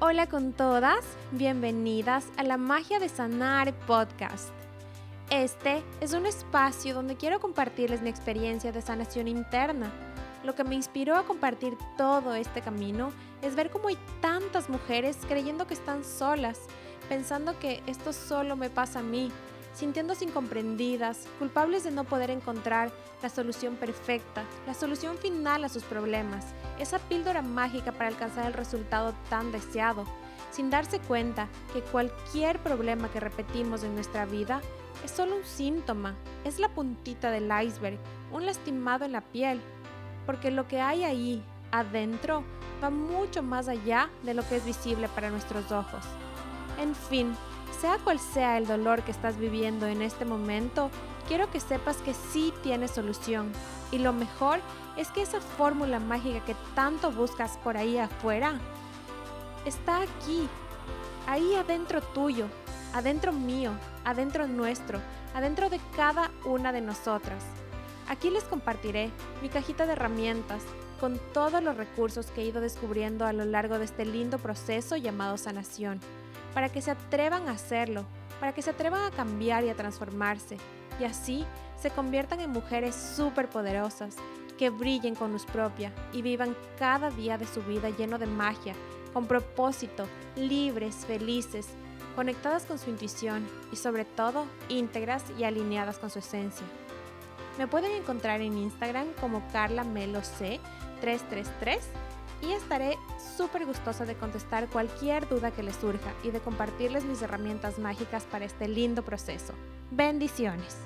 Hola con todas, bienvenidas a la Magia de Sanar podcast. Este es un espacio donde quiero compartirles mi experiencia de sanación interna. Lo que me inspiró a compartir todo este camino es ver cómo hay tantas mujeres creyendo que están solas, pensando que esto solo me pasa a mí, sintiéndose incomprendidas, culpables de no poder encontrar la solución perfecta, la solución final a sus problemas, esa píldora mágica para alcanzar el resultado tan deseado, sin darse cuenta que cualquier problema que repetimos en nuestra vida es solo un síntoma, es la puntita del iceberg, un lastimado en la piel, porque lo que hay ahí, adentro, va mucho más allá de lo que es visible para nuestros ojos. En fin, sea cual sea el dolor que estás viviendo en este momento, quiero que sepas que sí tienes solución. Y lo mejor es que esa fórmula mágica que tanto buscas por ahí afuera está aquí, ahí adentro tuyo, adentro mío, adentro nuestro, adentro de cada una de nosotras. Aquí les compartiré mi cajita de herramientas con todos los recursos que he ido descubriendo a lo largo de este lindo proceso llamado sanación para que se atrevan a hacerlo, para que se atrevan a cambiar y a transformarse, y así se conviertan en mujeres súper poderosas, que brillen con luz propia y vivan cada día de su vida lleno de magia, con propósito, libres, felices, conectadas con su intuición y sobre todo íntegras y alineadas con su esencia. Me pueden encontrar en Instagram como Carla Melo C 333 y estaré súper gustosa de contestar cualquier duda que les surja y de compartirles mis herramientas mágicas para este lindo proceso. Bendiciones.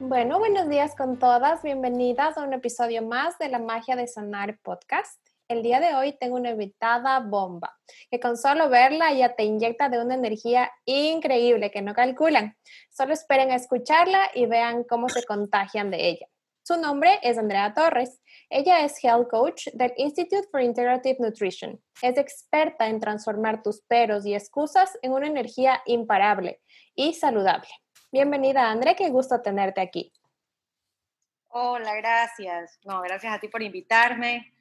Bueno, buenos días con todas. Bienvenidas a un episodio más de la Magia de Sanar podcast. El día de hoy tengo una invitada bomba, que con solo verla ya te inyecta de una energía increíble que no calculan. Solo esperen a escucharla y vean cómo se contagian de ella. Su nombre es Andrea Torres. Ella es Health Coach del Institute for Integrative Nutrition. Es experta en transformar tus peros y excusas en una energía imparable y saludable. Bienvenida, Andrea. Qué gusto tenerte aquí. Hola, gracias. No, gracias a ti por invitarme.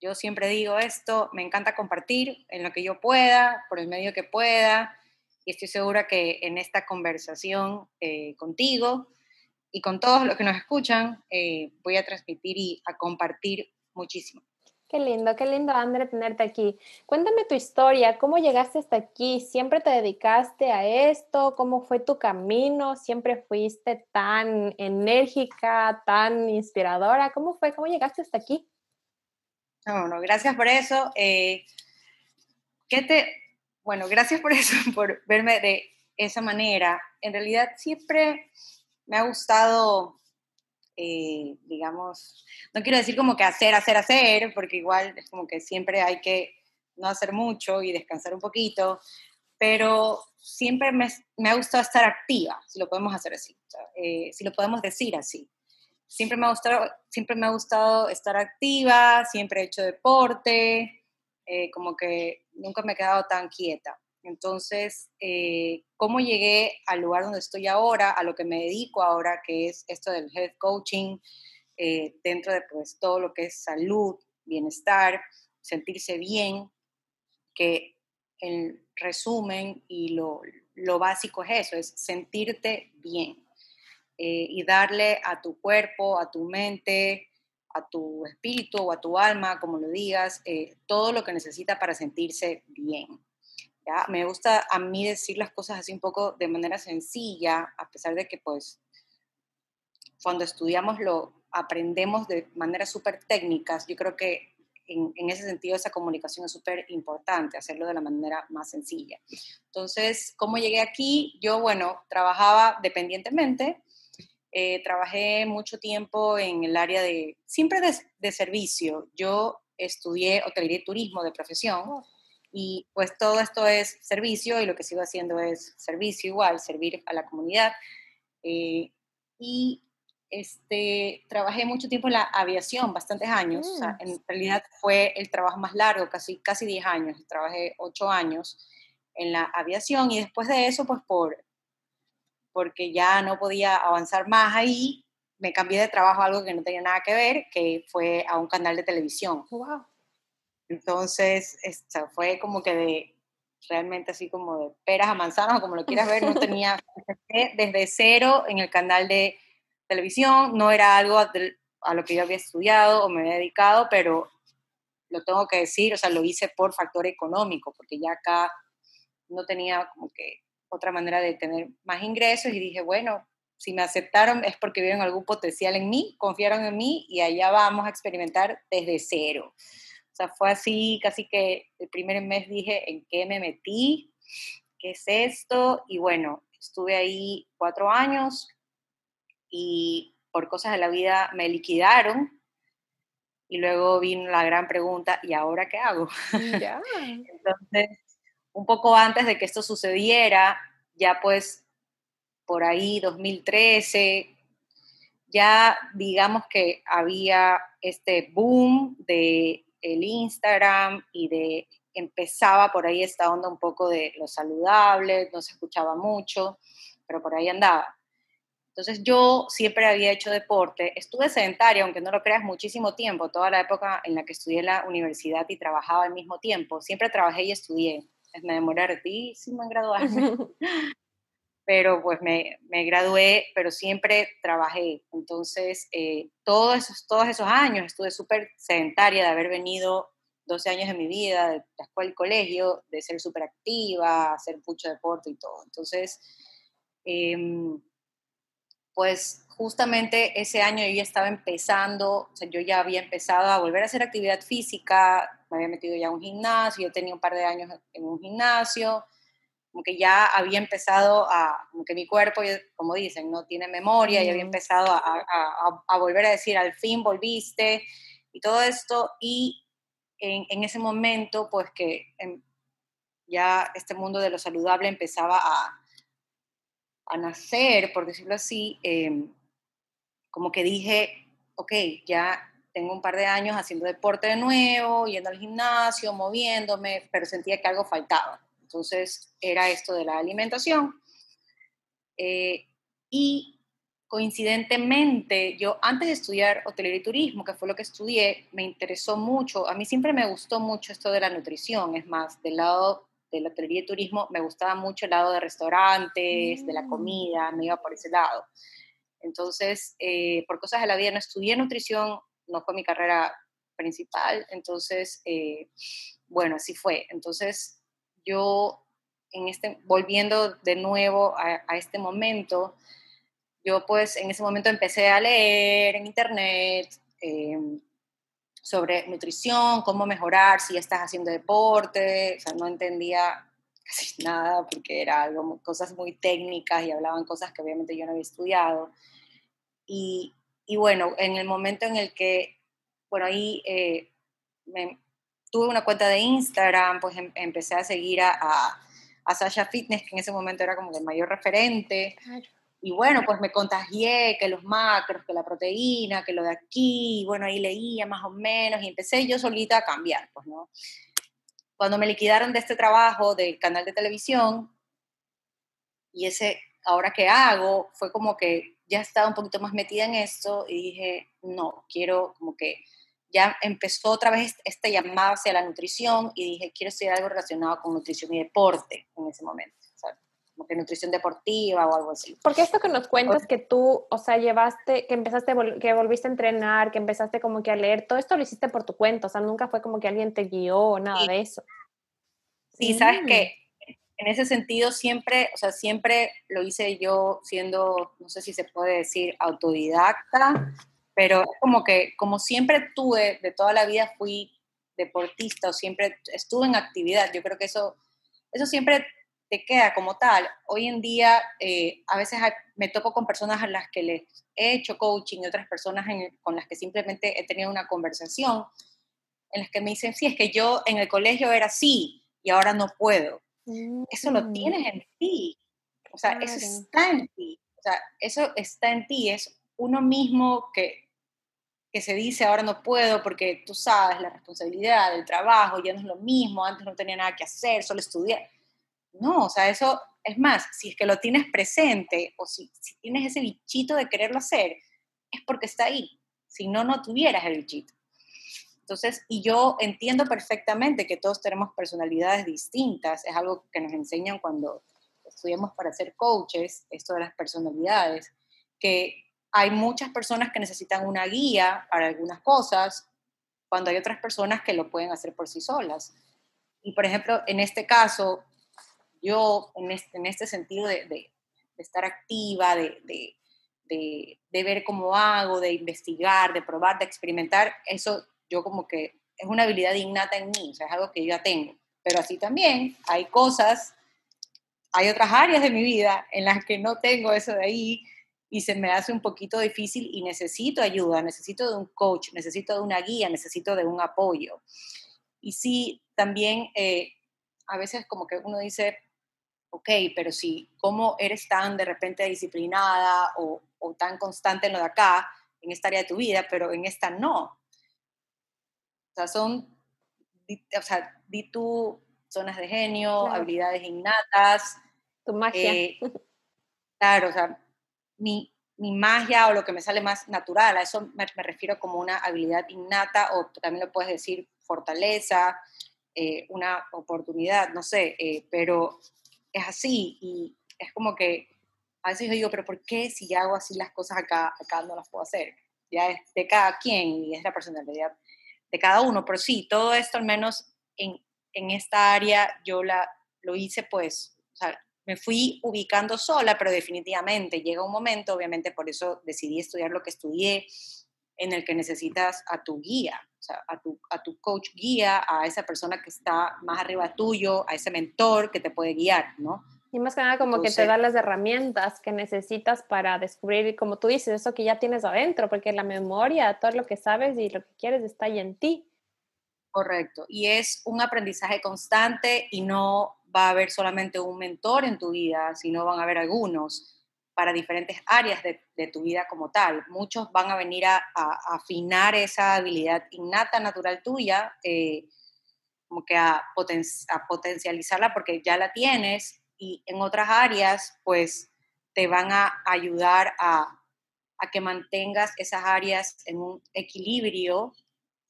Yo siempre digo esto, me encanta compartir en lo que yo pueda, por el medio que pueda, y estoy segura que en esta conversación eh, contigo y con todos los que nos escuchan, eh, voy a transmitir y a compartir muchísimo. Qué lindo, qué lindo, André, tenerte aquí. Cuéntame tu historia, ¿cómo llegaste hasta aquí? ¿Siempre te dedicaste a esto? ¿Cómo fue tu camino? ¿Siempre fuiste tan enérgica, tan inspiradora? ¿Cómo fue? ¿Cómo llegaste hasta aquí? No, no, gracias por eso. Eh, ¿qué te, bueno, gracias por eso, por verme de esa manera. En realidad siempre me ha gustado, eh, digamos, no quiero decir como que hacer, hacer, hacer, porque igual es como que siempre hay que no hacer mucho y descansar un poquito, pero siempre me, ha gustado estar activa, si lo podemos hacer así, eh, si lo podemos decir así. Siempre me, ha gustado, siempre me ha gustado estar activa, siempre he hecho deporte, eh, como que nunca me he quedado tan quieta. Entonces, eh, ¿cómo llegué al lugar donde estoy ahora, a lo que me dedico ahora, que es esto del health coaching, eh, dentro de pues, todo lo que es salud, bienestar, sentirse bien, que en resumen y lo, básico es eso, es sentirte bien eh, y darle a tu cuerpo, a tu mente, a tu espíritu o a tu alma, como lo digas, todo lo que necesita para sentirse bien. Me gusta a mí decir las cosas así un poco de manera sencilla, a pesar de que pues cuando estudiamos lo aprendemos de manera súper técnicas. Yo creo que en, en, ese sentido esa comunicación es súper importante, hacerlo de la manera más sencilla. Entonces, ¿cómo llegué aquí? Yo, bueno, trabajaba dependientemente. Eh, trabajé mucho tiempo en el área de, siempre de, de servicio. Yo estudié hotelería y turismo de profesión. Oh. Y pues todo esto es servicio y lo que sigo haciendo es servicio igual, servir a la comunidad. Eh, y este, trabajé mucho tiempo en la aviación, bastantes años. Mm. en realidad fue el trabajo más largo, casi, casi 10 años. Trabajé 8 años en la aviación y después de eso, pues por, porque ya no podía avanzar más ahí, me cambié de trabajo a algo que no tenía nada que ver, que fue a un canal de televisión. Wow Entonces, fue como que de, realmente así como de peras a manzanas, o como lo quieras ver, no tenía, desde cero en el canal de televisión, no era algo a lo que yo había estudiado o me había dedicado, pero lo tengo que decir, o sea, lo hice por factor económico, porque ya acá no tenía como que otra manera de tener más ingresos y dije, bueno, si me aceptaron es porque vieron algún potencial en mí, confiaron en mí y allá vamos a experimentar desde cero. O sea, fue así, casi que el primer mes dije, ¿en qué me metí? ¿Qué es esto? Y bueno, estuve ahí cuatro años y por cosas de la vida me liquidaron y luego vino la gran pregunta, ¿y ahora qué hago? Ya. Entonces, un poco antes de que esto sucediera, ya pues por ahí 2013, ya digamos que había este boom de el Instagram y de empezaba por ahí esta onda un poco de lo saludable, no se escuchaba mucho, pero por ahí andaba. Entonces yo siempre había hecho deporte, estuve sedentaria, aunque no lo creas, muchísimo tiempo, toda la época en la que estudié en la universidad y trabajaba al mismo tiempo, siempre trabajé y estudié, me demoré hartísimo en graduarme, pero pues me, me, gradué, pero siempre trabajé, entonces eh, todos, esos, todos esos años estuve súper sedentaria de haber venido 12 años de mi vida, de la escuela y colegio, de ser súper activa, hacer mucho deporte y todo, entonces... Eh, pues justamente ese año yo ya estaba empezando, o sea, yo ya había empezado a volver a hacer actividad física, me había metido ya a un gimnasio, yo tenía un par de años en un gimnasio, como que ya había empezado a, como que mi cuerpo, como dicen, no tiene memoria, y había empezado a, volver a decir, al fin volviste, y todo esto, y en, ese momento, pues que ya este mundo de lo saludable empezaba a, a nacer, por decirlo así, em, como que dije, ok, ya tengo un par de años haciendo deporte de nuevo, yendo al gimnasio, moviéndome, pero sentía que algo faltaba. Entonces era esto de la alimentación. Eh, y coincidentemente, yo antes de estudiar hotelería y turismo, que fue lo que estudié, me interesó mucho, a mí siempre me gustó mucho esto de la nutrición, es más, del lado de la hotelería y turismo, me gustaba mucho el lado de restaurantes, de la mm. comida, me iba por ese lado. Entonces, eh, por cosas de la vida no estudié nutrición, no fue mi carrera principal, entonces, eh, bueno, así fue. Entonces, yo, en este, volviendo de nuevo a, este momento, yo pues en ese momento empecé a leer en internet, eh, sobre nutrición, cómo mejorar si estás haciendo deporte, o sea, no entendía casi nada porque era algo, cosas muy técnicas y hablaban cosas que obviamente yo no había estudiado. Y, y bueno, en el momento en el que, bueno, ahí eh, tuve una cuenta de Instagram, pues em, empecé a seguir a, a, a, Sasha Fitness, que en ese momento era como el mayor referente. Y bueno, pues me contagié que los macros, que la proteína, que lo de aquí, y bueno, ahí leía más o menos y empecé yo solita a cambiar, pues, ¿no? Cuando me liquidaron de este trabajo del canal de televisión y ese, ahora qué hago, fue como que ya estaba un poquito más metida en esto y dije, no, quiero como que ya empezó otra vez esta llamada hacia la nutrición y dije, quiero estudiar algo relacionado con nutrición y deporte en ese momento como que nutrición deportiva o algo así. Porque esto que nos cuentas que tú, o sea, llevaste, que empezaste, que volviste a entrenar, que empezaste como que a leer, todo esto lo hiciste por tu cuenta, o sea, nunca fue como que alguien te guió o nada de eso. Sí, sabes que mm. en ese sentido siempre, o sea, siempre lo hice yo siendo, no sé si se puede decir autodidacta, pero es como que, como siempre tuve, de toda la vida fui deportista o siempre estuve en actividad, yo creo que eso, eso siempre te queda como tal. Hoy en día eh, a veces me toco con personas a las que les he hecho coaching y otras personas con las que simplemente he tenido una conversación en las que me dicen, sí, es que yo en el colegio era así y ahora no puedo. Eso lo mm. tienes en ti. O sea, eso está en ti. O sea, eso está en ti. Es uno mismo que, que se dice ahora no puedo porque tú sabes la responsabilidad del trabajo, ya no es lo mismo, antes no tenía nada que hacer, solo estudiar no, o sea, eso es más, si es que lo tienes presente o si, tienes ese bichito de quererlo hacer, es porque está ahí. Si no, no tuvieras el bichito. Entonces, y yo entiendo perfectamente que todos tenemos personalidades distintas, es algo que nos enseñan cuando estudiamos para ser coaches, esto de las personalidades, que hay muchas personas que necesitan una guía para algunas cosas, cuando hay otras personas que lo pueden hacer por sí solas. Y por ejemplo, en este caso, yo en este, en sentido de, de, estar activa, de, de, ver cómo hago, de investigar, de probar, de experimentar, eso yo como que es una habilidad innata en mí, o sea, es algo que yo ya tengo. Pero así también hay cosas, hay otras áreas de mi vida en las que no tengo eso de ahí y se me hace un poquito difícil y necesito ayuda, necesito de un coach, necesito de una guía, necesito de un apoyo. Y sí, también eh, a veces como que uno dice, ok, pero si, ¿cómo eres tan de repente disciplinada o, o tan constante en lo de acá, en esta área de tu vida, pero en esta no? O sea, son, o sea, di tú zonas de genio, habilidades innatas. Tu magia. Eh, claro, o sea, mi, mi, magia o lo que me sale más natural, a eso me, refiero como una habilidad innata o también lo puedes decir fortaleza, eh, una oportunidad, no sé, eh, pero es así y es como que a veces yo digo, pero ¿por qué si hago así las cosas acá, acá no las puedo hacer? Ya es de cada quien y es la personalidad de cada uno, pero sí, todo esto al menos en, en esta área yo la, lo hice pues, o sea, me fui ubicando sola, pero definitivamente llega un momento, obviamente por eso decidí estudiar lo que estudié, en el que necesitas a tu guía, o sea, a tu, a tu coach guía, a esa persona que está más arriba tuyo, a ese mentor que te puede guiar, ¿no? Y más que nada como que te da las herramientas que necesitas para descubrir, como tú dices, eso que ya tienes adentro, porque la memoria, todo lo que sabes y lo que quieres está ahí en ti. Correcto. Y es un aprendizaje constante y no va a haber solamente un mentor en tu vida, sino van a haber algunos para diferentes áreas de, tu vida como tal. Muchos van a venir a, afinar esa habilidad innata, natural tuya, eh, como que a, a potencializarla porque ya la tienes y en otras áreas, pues te van a ayudar a, que mantengas esas áreas en un equilibrio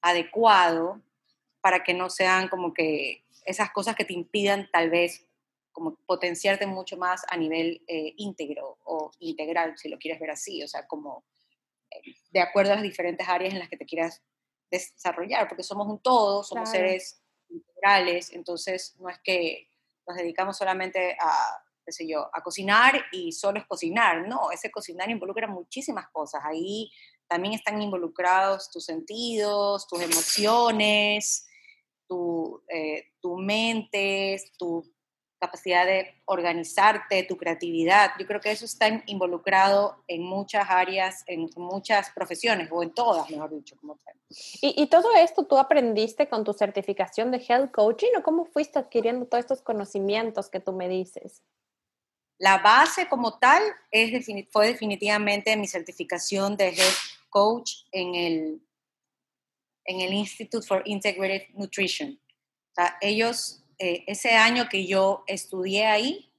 adecuado para que no sean como que esas cosas que te impidan tal vez como potenciarte mucho más a nivel eh, íntegro o integral, si lo quieres ver así, o sea, como eh, de acuerdo a las diferentes áreas en las que te quieras desarrollar, porque somos un todo, somos seres integrales, entonces no es que nos dedicamos solamente a, qué sé yo, a cocinar y solo es cocinar. No, ese cocinar involucra muchísimas cosas. Ahí también están involucrados tus sentidos, tus emociones, tu, eh, tu mente, tu capacidad de organizarte, tu creatividad. Yo creo que eso está involucrado en muchas áreas, en muchas profesiones, o en todas, mejor dicho. Como ¿Y, ¿Y, todo esto tú aprendiste con tu certificación de Health Coaching o cómo fuiste adquiriendo todos estos conocimientos que tú me dices? La base como tal es, fue definitivamente mi certificación de Health Coach en el, en el Institute for Integrative Nutrition. O sea, ellos eh, ese año que yo estudié ahí,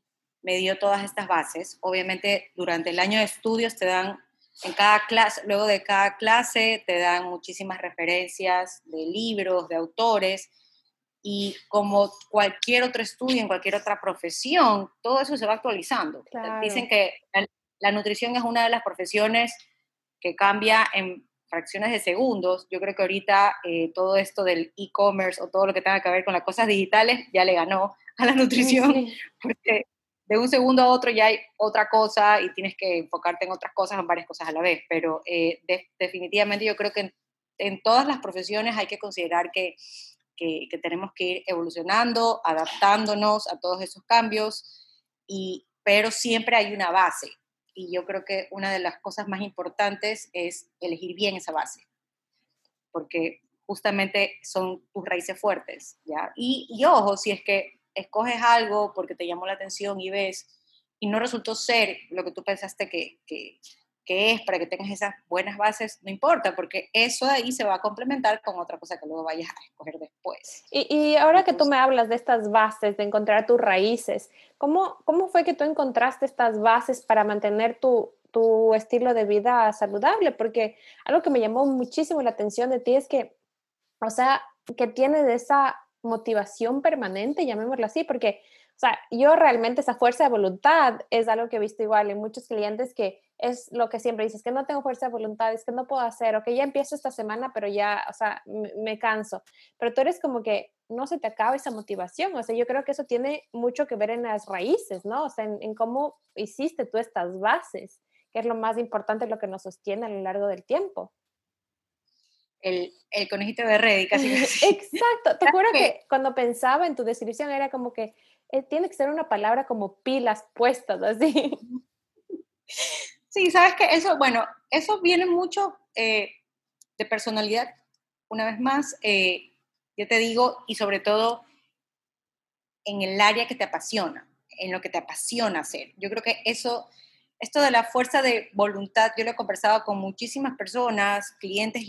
me dio todas estas bases. Obviamente, durante el año de estudios te dan, en cada clase, luego de cada clase, te dan muchísimas referencias de libros, de autores, y como cualquier otro estudio, en cualquier otra profesión, todo eso se va actualizando. Dicen que la nutrición es una de las profesiones que cambia en fracciones de segundos, yo creo que ahorita eh, todo esto del e-commerce o todo lo que tenga que ver con las cosas digitales ya le ganó a la nutrición, porque de un segundo a otro ya hay otra cosa y tienes que enfocarte en otras cosas, en varias cosas a la vez, pero eh, definitivamente yo creo que en, todas las profesiones hay que considerar que, que, que tenemos que ir evolucionando, adaptándonos a todos esos cambios, y, pero siempre hay una base y yo creo que una de las cosas más importantes es elegir bien esa base, porque justamente son tus raíces fuertes, ¿ya? Y, ojo, si es que escoges algo porque te llamó la atención y ves, y no resultó ser lo que tú pensaste que, que es para que tengas esas buenas bases, no importa, porque eso de ahí se va a complementar con otra cosa que luego vayas a escoger después. Y, y ahora que tú me hablas de estas bases, de encontrar tus raíces, ¿cómo, ¿cómo fue que tú encontraste estas bases para mantener tu, tu estilo de vida saludable? Porque algo que me llamó muchísimo la atención de ti es que o sea, que tienes esa motivación permanente, llamémoslo así, porque, o sea, yo realmente esa fuerza de voluntad es algo que he visto igual en muchos clientes que es lo que siempre dices, que no tengo fuerza de voluntad, es que no puedo hacer, o que ya empiezo esta semana, pero ya, o sea, me, canso. Pero tú eres como que no se te acaba esa motivación, o sea, yo creo que eso tiene mucho que ver en las raíces, ¿no? O sea, en, en cómo hiciste tú estas bases, que es lo más importante, lo que nos sostiene a lo largo del tiempo el, el conejito de red, casi. Exacto, te juro que cuando pensaba en tu descripción era como que eh, tiene que ser una palabra como pilas puestas, así. Sí, sabes que eso, bueno, eso viene mucho eh, de personalidad, una vez más, eh, yo te digo, y sobre todo en el área que te apasiona, en lo que te apasiona hacer. Yo creo que eso, esto de la fuerza de voluntad, yo lo he conversado con muchísimas personas, clientes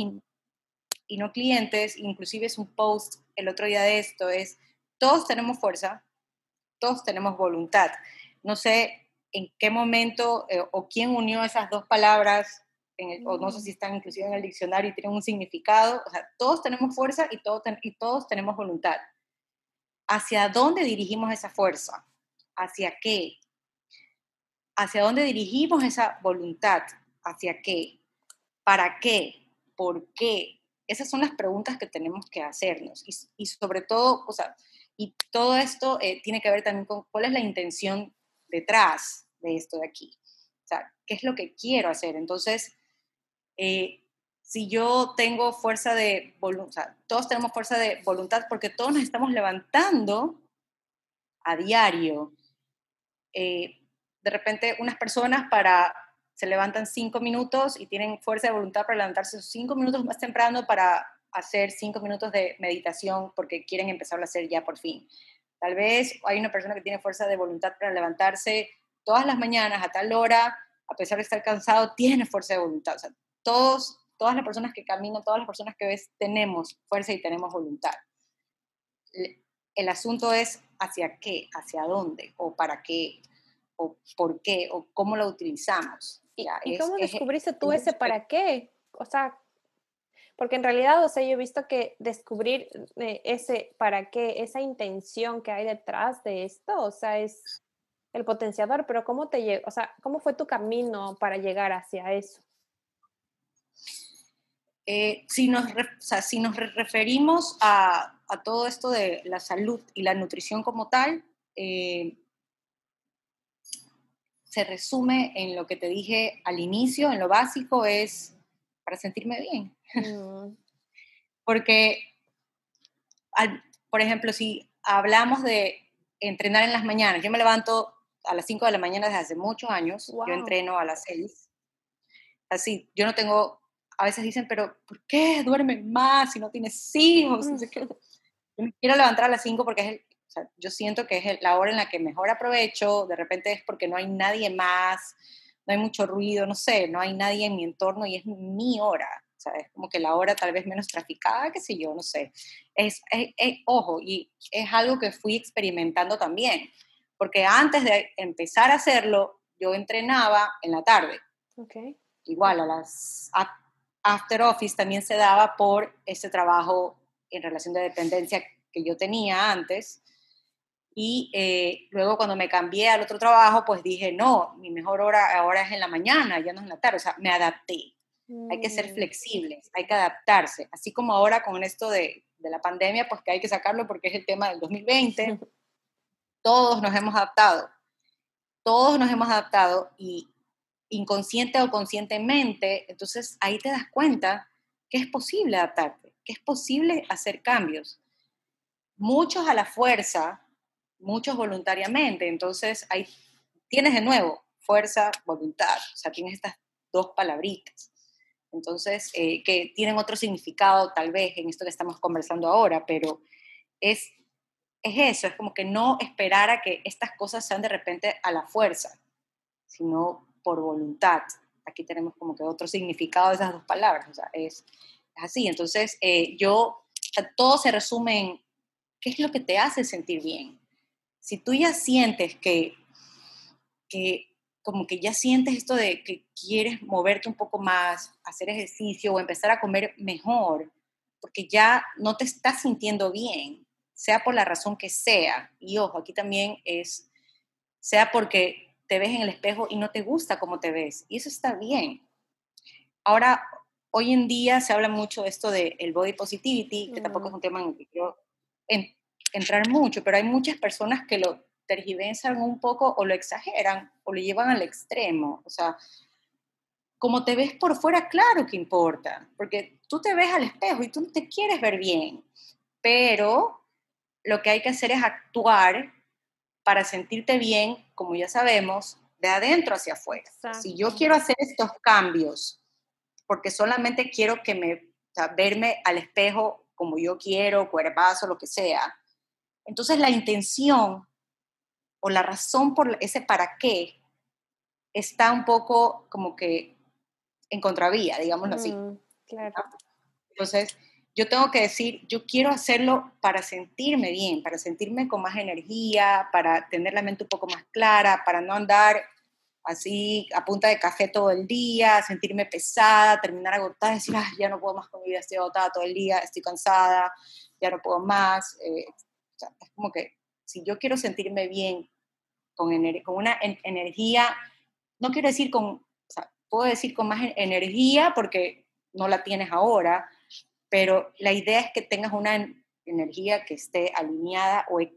y no clientes, inclusive es un post el otro día de esto, es todos tenemos fuerza, todos tenemos voluntad. No sé en qué momento eh, o quién unió esas dos palabras, o no sé si están inclusive en el diccionario y tienen un significado. O sea, todos tenemos fuerza y, todos y todos tenemos voluntad. ¿Hacia dónde dirigimos esa fuerza? ¿Hacia qué? ¿Hacia dónde dirigimos esa voluntad? ¿Hacia qué? ¿Para qué? ¿Por qué? Esas son las preguntas que tenemos que hacernos y, sobre todo, o sea, y todo esto eh, tiene que ver también con cuál es la intención detrás de esto de aquí. O sea, ¿qué es lo que quiero hacer? Entonces, eh, si yo tengo fuerza de voluntad, todos tenemos fuerza de voluntad porque todos nos estamos levantando a diario. Eh, de repente, unas personas para se levantan cinco minutos y tienen fuerza de voluntad para levantarse cinco minutos más temprano para hacer cinco minutos de meditación porque quieren empezar a hacer ya por fin. Tal vez hay una persona que tiene fuerza de voluntad para levantarse todas las mañanas a tal hora, a pesar de estar cansado, tiene fuerza de voluntad. O sea, todos, todas las personas que caminan, todas las personas que ves, tenemos fuerza y tenemos voluntad. El asunto es hacia qué, hacia dónde o para qué o por qué o cómo lo utilizamos. ¿Y, cómo descubriste tú ese para qué? O sea, porque en realidad, o sea, yo he visto que descubrir eh, ese para qué, esa intención que hay detrás de esto, o sea, es el potenciador, pero ¿cómo te? O sea, ¿cómo fue tu camino para llegar hacia eso? Eh, si, nos, si nos referimos a, a, todo esto de la salud y la nutrición como tal, eh, se resume en lo que te dije al inicio, en lo básico, es para sentirme bien. Mm. Porque, por ejemplo, si hablamos de entrenar en las mañanas, yo me levanto a las 5 de la mañana desde hace muchos años, yo entreno a las 6. Así, yo no tengo, a veces dicen, pero ¿por qué duermes más si no tienes hijos? Mm. Yo me quiero levantar a las 5 porque es el, yo siento que es la hora en la que mejor aprovecho, de repente es porque no hay nadie más, no hay mucho ruido, no sé, no hay nadie en mi entorno y es mi hora, o sea, es como que la hora tal vez menos traficada, qué sé yo, no sé. Es, ojo, y es algo que fui experimentando también, porque antes de empezar a hacerlo, yo entrenaba en la tarde. Okay. Igual a las after office también se daba por ese trabajo en relación de dependencia que yo tenía antes. Y eh, luego cuando me cambié al otro trabajo, pues dije, no, mi mejor hora ahora es en la mañana, ya no es en la tarde. O sea, me adapté. Hay que ser mm. flexibles, hay que adaptarse. Así como ahora con esto de, de la pandemia, pues que hay que sacarlo porque es el tema del 2020. Todos nos hemos adaptado. Todos nos hemos adaptado y inconsciente o conscientemente, entonces ahí te das cuenta que es posible adaptarte, que es posible hacer cambios. Muchos a la fuerza, muchos voluntariamente. Entonces, ahí tienes de nuevo fuerza, voluntad, o sea, tienes estas dos palabritas. Entonces, eh, que tienen otro significado tal vez en esto que estamos conversando ahora, pero es, es eso, es como que no esperar a que estas cosas sean de repente a la fuerza, sino por voluntad. Aquí tenemos como que otro significado de esas dos palabras, o sea, es, así. Entonces, eh, yo, todo se resume en qué es lo que te hace sentir bien, si tú ya sientes que, que como que ya sientes esto de que quieres moverte un poco más, hacer ejercicio o empezar a comer mejor, porque ya no te estás sintiendo bien, sea por la razón que sea. Y ojo, aquí también es, sea porque te ves en el espejo y no te gusta cómo te ves. Y eso está bien. Ahora, hoy en día se habla mucho de esto del el body positivity, que tampoco es un tema en el que quiero entrar mucho, pero hay muchas personas que lo tergiversan un poco o lo exageran o lo llevan al extremo. O sea, como te ves por fuera, claro que importa, porque tú te ves al espejo y tú te quieres ver bien, pero lo que hay que hacer es actuar para sentirte bien, como ya sabemos, de adentro hacia afuera. Si yo quiero hacer estos cambios, porque solamente quiero que me, verme al espejo como yo quiero, cuerpazo, lo que sea, entonces la intención o la razón por ese para qué está un poco como que en contravía, digámoslo así. Mm, Entonces, yo tengo que decir, yo quiero hacerlo para sentirme bien, para sentirme con más energía, para tener la mente un poco más clara, para no andar así a punta de café todo el día, sentirme pesada, terminar agotada, decir, ya no puedo más con mi vida, estoy agotada todo el día, estoy cansada, ya no puedo más. Eh, es como que si yo quiero sentirme bien con, una energía, no quiero decir con, puedo decir con más energía porque no la tienes ahora, pero la idea es que tengas una energía que esté alineada o e-,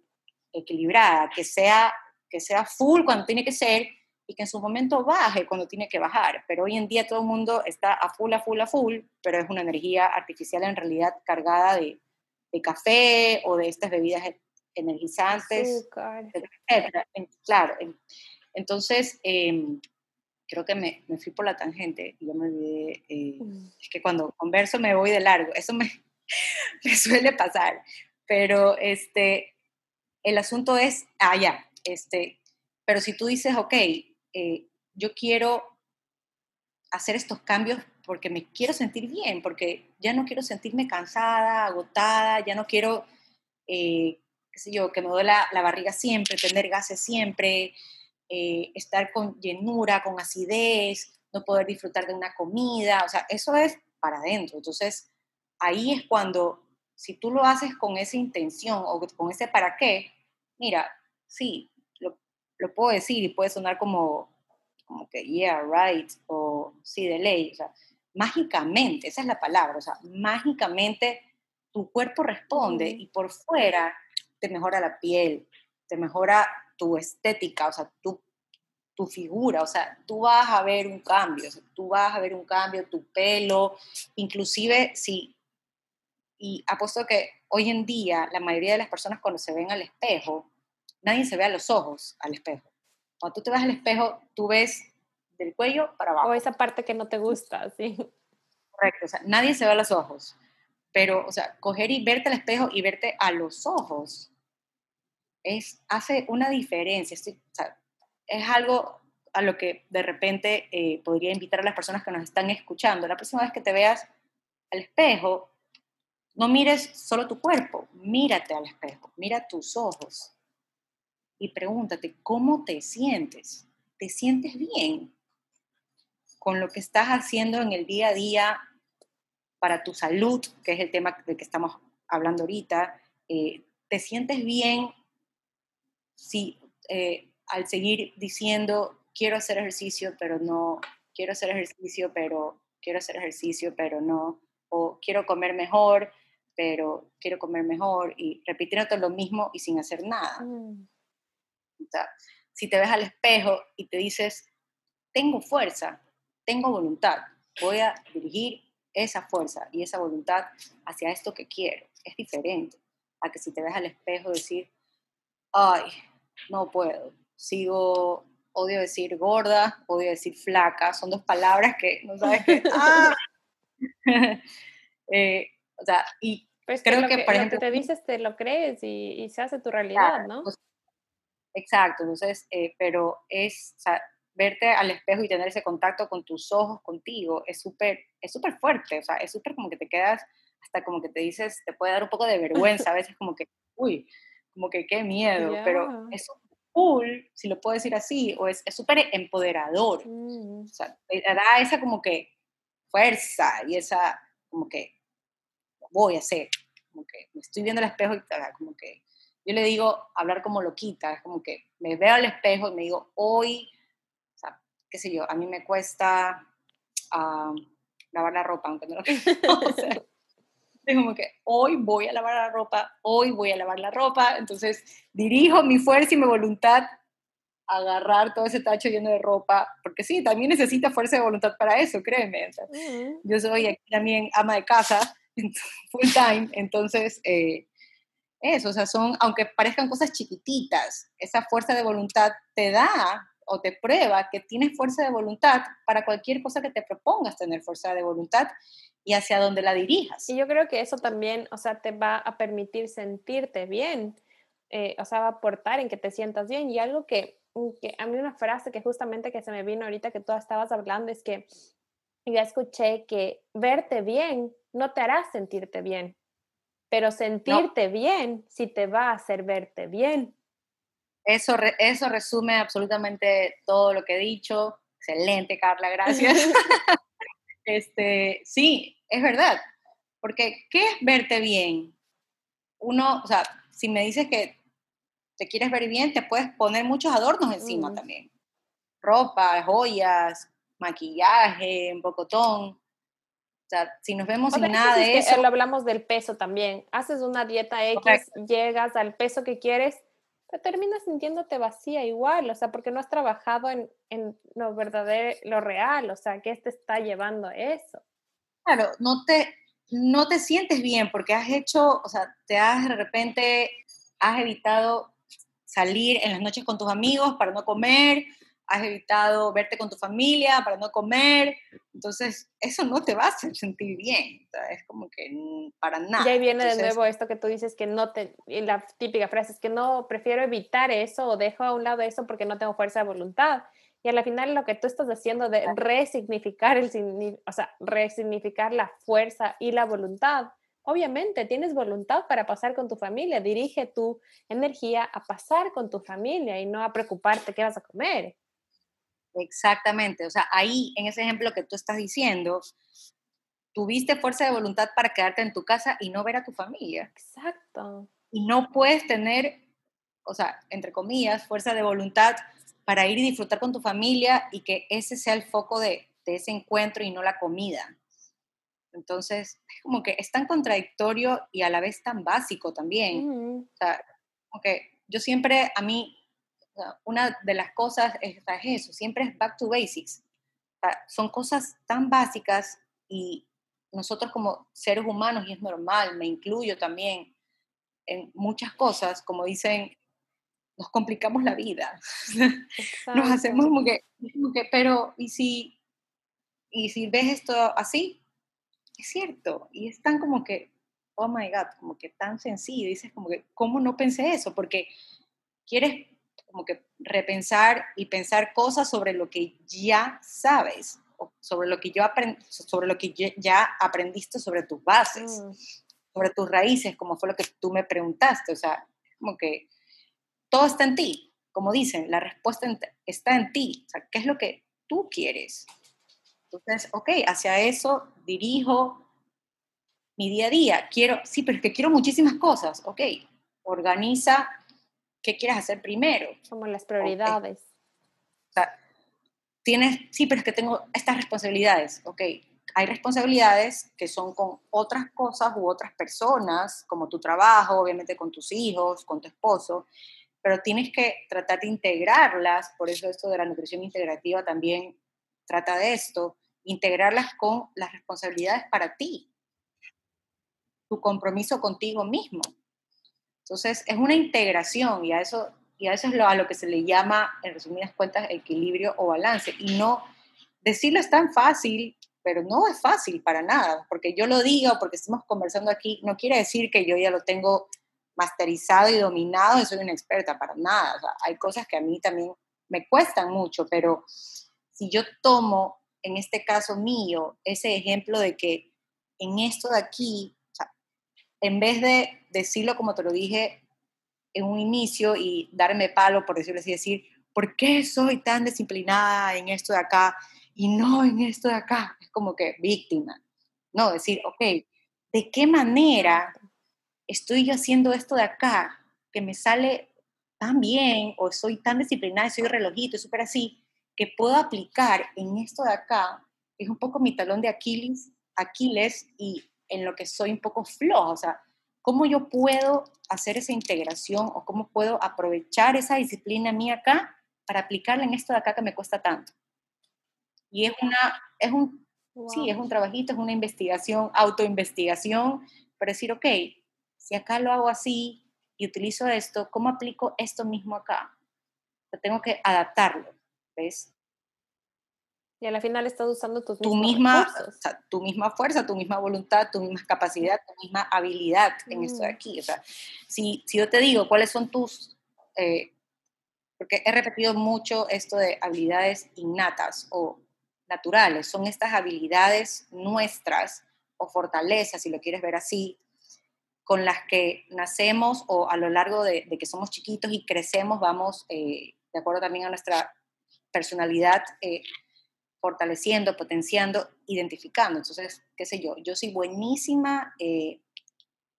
equilibrada, que sea, que sea full cuando tiene que ser y que en su momento baje cuando tiene que bajar. Pero hoy en día todo el mundo está a full, a full, a full, pero es una energía artificial en realidad cargada de café o de estas bebidas energizantes, Claro, entonces em, creo que me, me, fui por la tangente y yo me olvidé, eh, mm. es que cuando converso me voy de largo, eso me, me suele pasar, pero este, el asunto es, ah, ya, este, pero si tú dices, ok, eh, yo quiero hacer estos cambios porque me quiero sentir bien, porque ya no quiero sentirme cansada, agotada, ya no quiero, eh, qué sé yo, que me duele la, barriga siempre, tener gases siempre, eh, estar con llenura, con acidez, no poder disfrutar de una comida, o sea, eso es para adentro. Entonces, ahí es cuando, si tú lo haces con esa intención o con ese para qué, mira, sí, lo, lo puedo decir y puede sonar como, como que, yeah, right, o sí, de ley, o sea, mágicamente, esa es la palabra, o sea, mágicamente tu cuerpo responde y por fuera te mejora la piel, te mejora tu estética, o sea, tu, tu figura, o sea, tú vas a ver un cambio, tú vas a ver un cambio, tu pelo, inclusive si, y apuesto que hoy en día la mayoría de las personas cuando se ven al espejo, nadie se ve a los ojos al espejo. Cuando tú te ves al espejo, tú ves del cuello para abajo. O esa parte que no te gusta, sí. Correcto, o sea, nadie se ve a los ojos, pero, o sea, coger y verte al espejo y verte a los ojos es, hace una diferencia, es, algo a lo que de repente eh, podría invitar a las personas que nos están escuchando. La próxima vez que te veas al espejo, no mires solo tu cuerpo, mírate al espejo, mira tus ojos y pregúntate, ¿cómo te sientes? ¿Te sientes bien? con lo que estás haciendo en el día a día para tu salud, que es el tema del que estamos hablando ahorita, eh, te sientes bien si eh, al seguir diciendo quiero hacer ejercicio, pero no, quiero hacer ejercicio, pero quiero hacer ejercicio, pero no, o quiero comer mejor, pero quiero comer mejor, y repitiéndote lo mismo y sin hacer nada. Mm. si te ves al espejo y te dices, tengo fuerza, tengo voluntad, voy a dirigir esa fuerza y esa voluntad hacia esto que quiero. Es diferente a que si te ves al espejo decir, ay, no puedo, sigo, odio decir gorda, odio decir flaca, son dos palabras que no sabes qué. ¡ah! Eh, o sea, y pues creo que, por ejemplo... te dices te lo crees y, se hace tu realidad, ¿no? Pues, exacto, entonces, eh, pero es, verte al espejo y tener ese contacto con tus ojos, contigo, es súper es súper fuerte, o sea, es súper como que te quedas, hasta como que te dices, te puede dar un poco de vergüenza, a veces como que, uy, como que qué miedo, pero es cool, si lo puedo decir así, o es súper empoderador, mm. o sea, te da esa como que fuerza y esa como que voy a hacer, como que me estoy viendo al espejo y como que yo le digo hablar como loquita, es como que me veo al espejo y me digo, hoy, qué sé yo, a mí me cuesta uh, lavar la ropa, aunque no lo o sea, es como que hoy voy a lavar la ropa, hoy voy a lavar la ropa, entonces dirijo mi fuerza y mi voluntad a agarrar todo ese tacho lleno de ropa, porque sí, también necesita fuerza de voluntad para eso, créeme. Yo soy aquí también ama de casa, full time, entonces eh, eso, o sea, son, aunque parezcan cosas chiquititas, esa fuerza de voluntad te da o te prueba que tienes fuerza de voluntad para cualquier cosa que te propongas tener fuerza de voluntad y hacia dónde la dirijas. Y yo creo que eso también, o sea, te va a permitir sentirte bien, eh, o sea, va a aportar en que te sientas bien. Y algo que, que, a mí una frase que justamente que se me vino ahorita que tú estabas hablando es que ya escuché que verte bien no te hará sentirte bien, pero sentirte bien sí te va a hacer verte bien. Eso, eso resume absolutamente todo lo que he dicho. Excelente, Carla, gracias. este, sí, es verdad. Porque, ¿qué es verte bien? Uno, o sea, si me dices que te quieres ver bien, te puedes poner muchos adornos encima mm. también. Ropa, joyas, maquillaje, un pocotón. O sea, si nos vemos sin nada de eso. lo hablamos del peso también. Haces una dieta X, llegas al peso que quieres, pero terminas sintiéndote vacía igual, o sea, porque no has trabajado en, en lo verdadero, lo real, o sea, ¿qué te está llevando eso? Claro, no te, no te sientes bien porque has hecho, o sea, te has de repente, has evitado salir en las noches con tus amigos para no comer, has evitado verte con tu familia para no comer, entonces eso no te va a hacer sentir bien, es como que para nada. Y ahí viene de nuevo esto que tú dices que no te, la típica frase es que no, prefiero evitar eso o dejo a un lado eso porque no tengo fuerza de voluntad. Y al final lo que tú estás haciendo de resignificar el, o sea, resignificar la fuerza y la voluntad, Obviamente tienes voluntad para pasar con tu familia, dirige tu energía a pasar con tu familia y no a preocuparte qué vas a comer. Exactamente, o sea, ahí en ese ejemplo que tú estás diciendo, tuviste fuerza de voluntad para quedarte en tu casa y no ver a tu familia. Exacto. Y no puedes tener, o sea, entre comillas, fuerza de voluntad para ir y disfrutar con tu familia y que ese sea el foco de, de ese encuentro y no la comida. Entonces, es como que es tan contradictorio y a la vez tan básico también. O sea, como que yo siempre, a mí, una de las cosas es, eso, siempre es back to basics. son cosas tan básicas y nosotros como seres humanos, y es normal, me incluyo también en muchas cosas, como dicen, nos complicamos la vida. nos hacemos como que, como que, pero, ¿y si, ¿y si ves esto así? es cierto, y es tan como que, oh my God, como que tan sencillo, dices como que, ¿cómo no pensé eso? Porque quieres como que repensar y pensar cosas sobre lo que ya sabes, sobre lo que yo sobre lo que ya aprendiste sobre tus bases, mm. sobre tus raíces, como fue lo que tú me preguntaste, o sea, como que todo está en ti, como dicen, la respuesta está en ti, o sea, ¿qué es lo que tú quieres? Entonces, ok, hacia eso dirijo mi día a día. Quiero, sí, pero es que quiero muchísimas cosas. Ok, organiza qué quieres hacer primero. Como las prioridades. O sea, tienes, sí, pero es que tengo estas responsabilidades. Ok, hay responsabilidades que son con otras cosas u otras personas, como tu trabajo, obviamente con tus hijos, con tu esposo, pero tienes que tratar de integrarlas, por eso esto de la nutrición integrativa también trata de esto, integrarlas con las responsabilidades para ti, tu compromiso contigo mismo. Entonces, es una integración y a eso, y a eso es lo, a lo que se le llama, en resumidas cuentas, equilibrio o balance. Y no, decirlo es tan fácil, pero no es fácil para nada, porque yo lo digo, porque estamos conversando aquí, no quiere decir que yo ya lo tengo masterizado y dominado y soy una experta, para nada. hay cosas que a mí también me cuestan mucho, pero si yo tomo, en este caso mío, ese ejemplo de que en esto de aquí, en vez de decirlo como te lo dije en un inicio y darme palo, por decirlo así, decir, ¿por qué soy tan disciplinada en esto de acá y no en esto de acá? Es como que víctima. No, decir, ok, ¿de qué manera estoy yo haciendo esto de acá, que me sale tan bien, o soy tan disciplinada, soy relojito, súper así, que puedo aplicar en esto de acá, es un poco mi talón de Aquiles, Aquiles y en lo que soy un poco flojo, o sea, ¿cómo yo puedo hacer esa integración o cómo puedo aprovechar esa disciplina mía acá para aplicarla en esto de acá que me cuesta tanto? Y es una, es un, sí, es un trabajito, es una investigación, autoinvestigación, para decir, ok, si acá lo hago así y utilizo esto, ¿cómo aplico esto mismo acá? tengo que adaptarlo, ¿ves? Y al final estás usando tus tu misma, tu misma fuerza, tu misma voluntad, tu misma capacidad, tu misma habilidad en esto de mm. aquí. O sea, si, si yo te digo cuáles son tus, eh, porque he repetido mucho esto de habilidades innatas o naturales, son estas habilidades nuestras o fortalezas, si lo quieres ver así, con las que nacemos o a lo largo de, que somos chiquitos y crecemos, vamos, eh, de acuerdo también a nuestra personalidad, eh, fortaleciendo, potenciando, identificando. Entonces, qué sé yo, yo soy buenísima eh,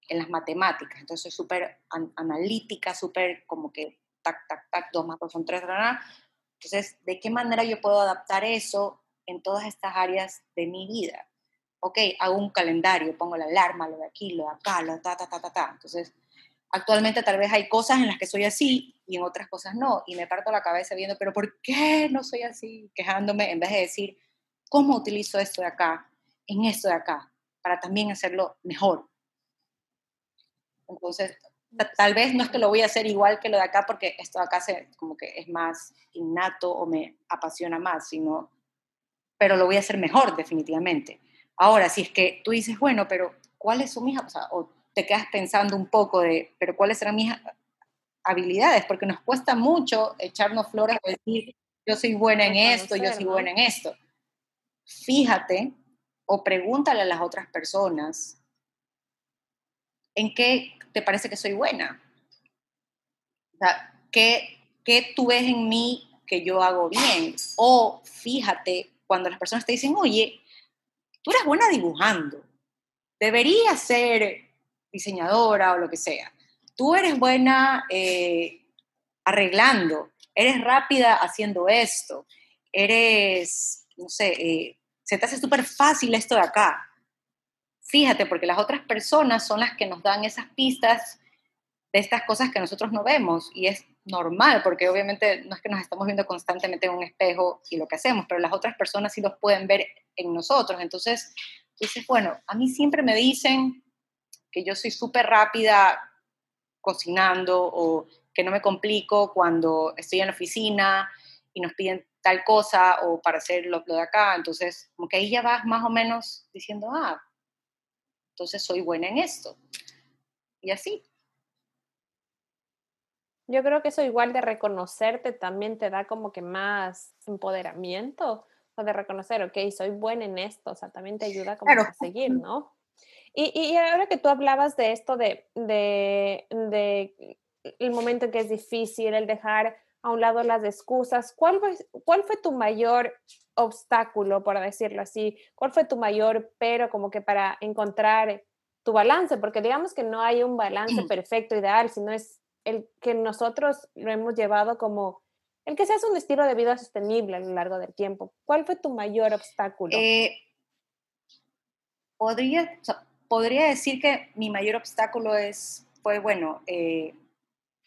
en las matemáticas, entonces soy súper analítica, súper como que tac, tac, tac, dos más dos son tres, entonces, ¿de qué manera yo puedo adaptar eso en todas estas áreas de mi vida? ok, hago un calendario, pongo la alarma, lo de aquí, lo de acá, lo de ta, ta, ta, ta, ta. Entonces, actualmente tal vez hay cosas en las que soy así y en otras cosas no. Y me parto la cabeza viendo, pero ¿por qué no soy así? Quejándome en vez de decir, ¿cómo utilizo esto de acá en esto de acá? Para también hacerlo mejor. Entonces, tal vez no es que lo voy a hacer igual que lo de acá porque esto de acá se, como que es más innato o me apasiona más, sino, pero lo voy a hacer mejor definitivamente. Ahora, si es que tú dices, bueno, pero ¿cuáles son mis, o, sea, o te quedas pensando un poco de, pero cuáles serán mis habilidades? Porque nos cuesta mucho echarnos flores y decir, yo soy buena en esto, yo soy buena en esto. Fíjate o pregúntale a las otras personas en qué te parece que soy buena. O sea, ¿qué, ¿qué tú ves en mí que yo hago bien? O fíjate cuando las personas te dicen, oye, tú eres buena dibujando, deberías ser diseñadora o lo que sea. Tú eres buena eh, arreglando, eres rápida haciendo esto, eres, no sé, eh, se te hace súper fácil esto de acá. Fíjate, porque las otras personas son las que nos dan esas pistas de estas cosas que nosotros no vemos y es normal, porque obviamente no es que nos estamos viendo constantemente en un espejo y lo que hacemos, pero las otras personas sí los pueden ver en nosotros. Entonces, dices, bueno, a mí siempre me dicen que yo soy súper rápida cocinando o que no me complico cuando estoy en la oficina y nos piden tal cosa o para hacer lo, de acá. Entonces, como que ahí ya vas más o menos diciendo, ah, entonces soy buena en esto. Y así. Yo creo que eso igual de reconocerte también te da como que más empoderamiento, o de reconocer, ok, soy buena en esto, o sea, también te ayuda como a seguir, ¿no? Y, y, ahora que tú hablabas de esto de, de, de, el momento en que es difícil, el dejar a un lado las excusas, ¿cuál fue, cuál fue tu mayor obstáculo, por decirlo así? ¿Cuál fue tu mayor pero como que para encontrar tu balance? Porque digamos que no hay un balance perfecto, ideal, sino es el que nosotros lo hemos llevado como el que seas un estilo de vida sostenible a lo largo del tiempo. ¿Cuál fue tu mayor obstáculo? Eh, podría, podría decir que mi mayor obstáculo es, fue, bueno, eh,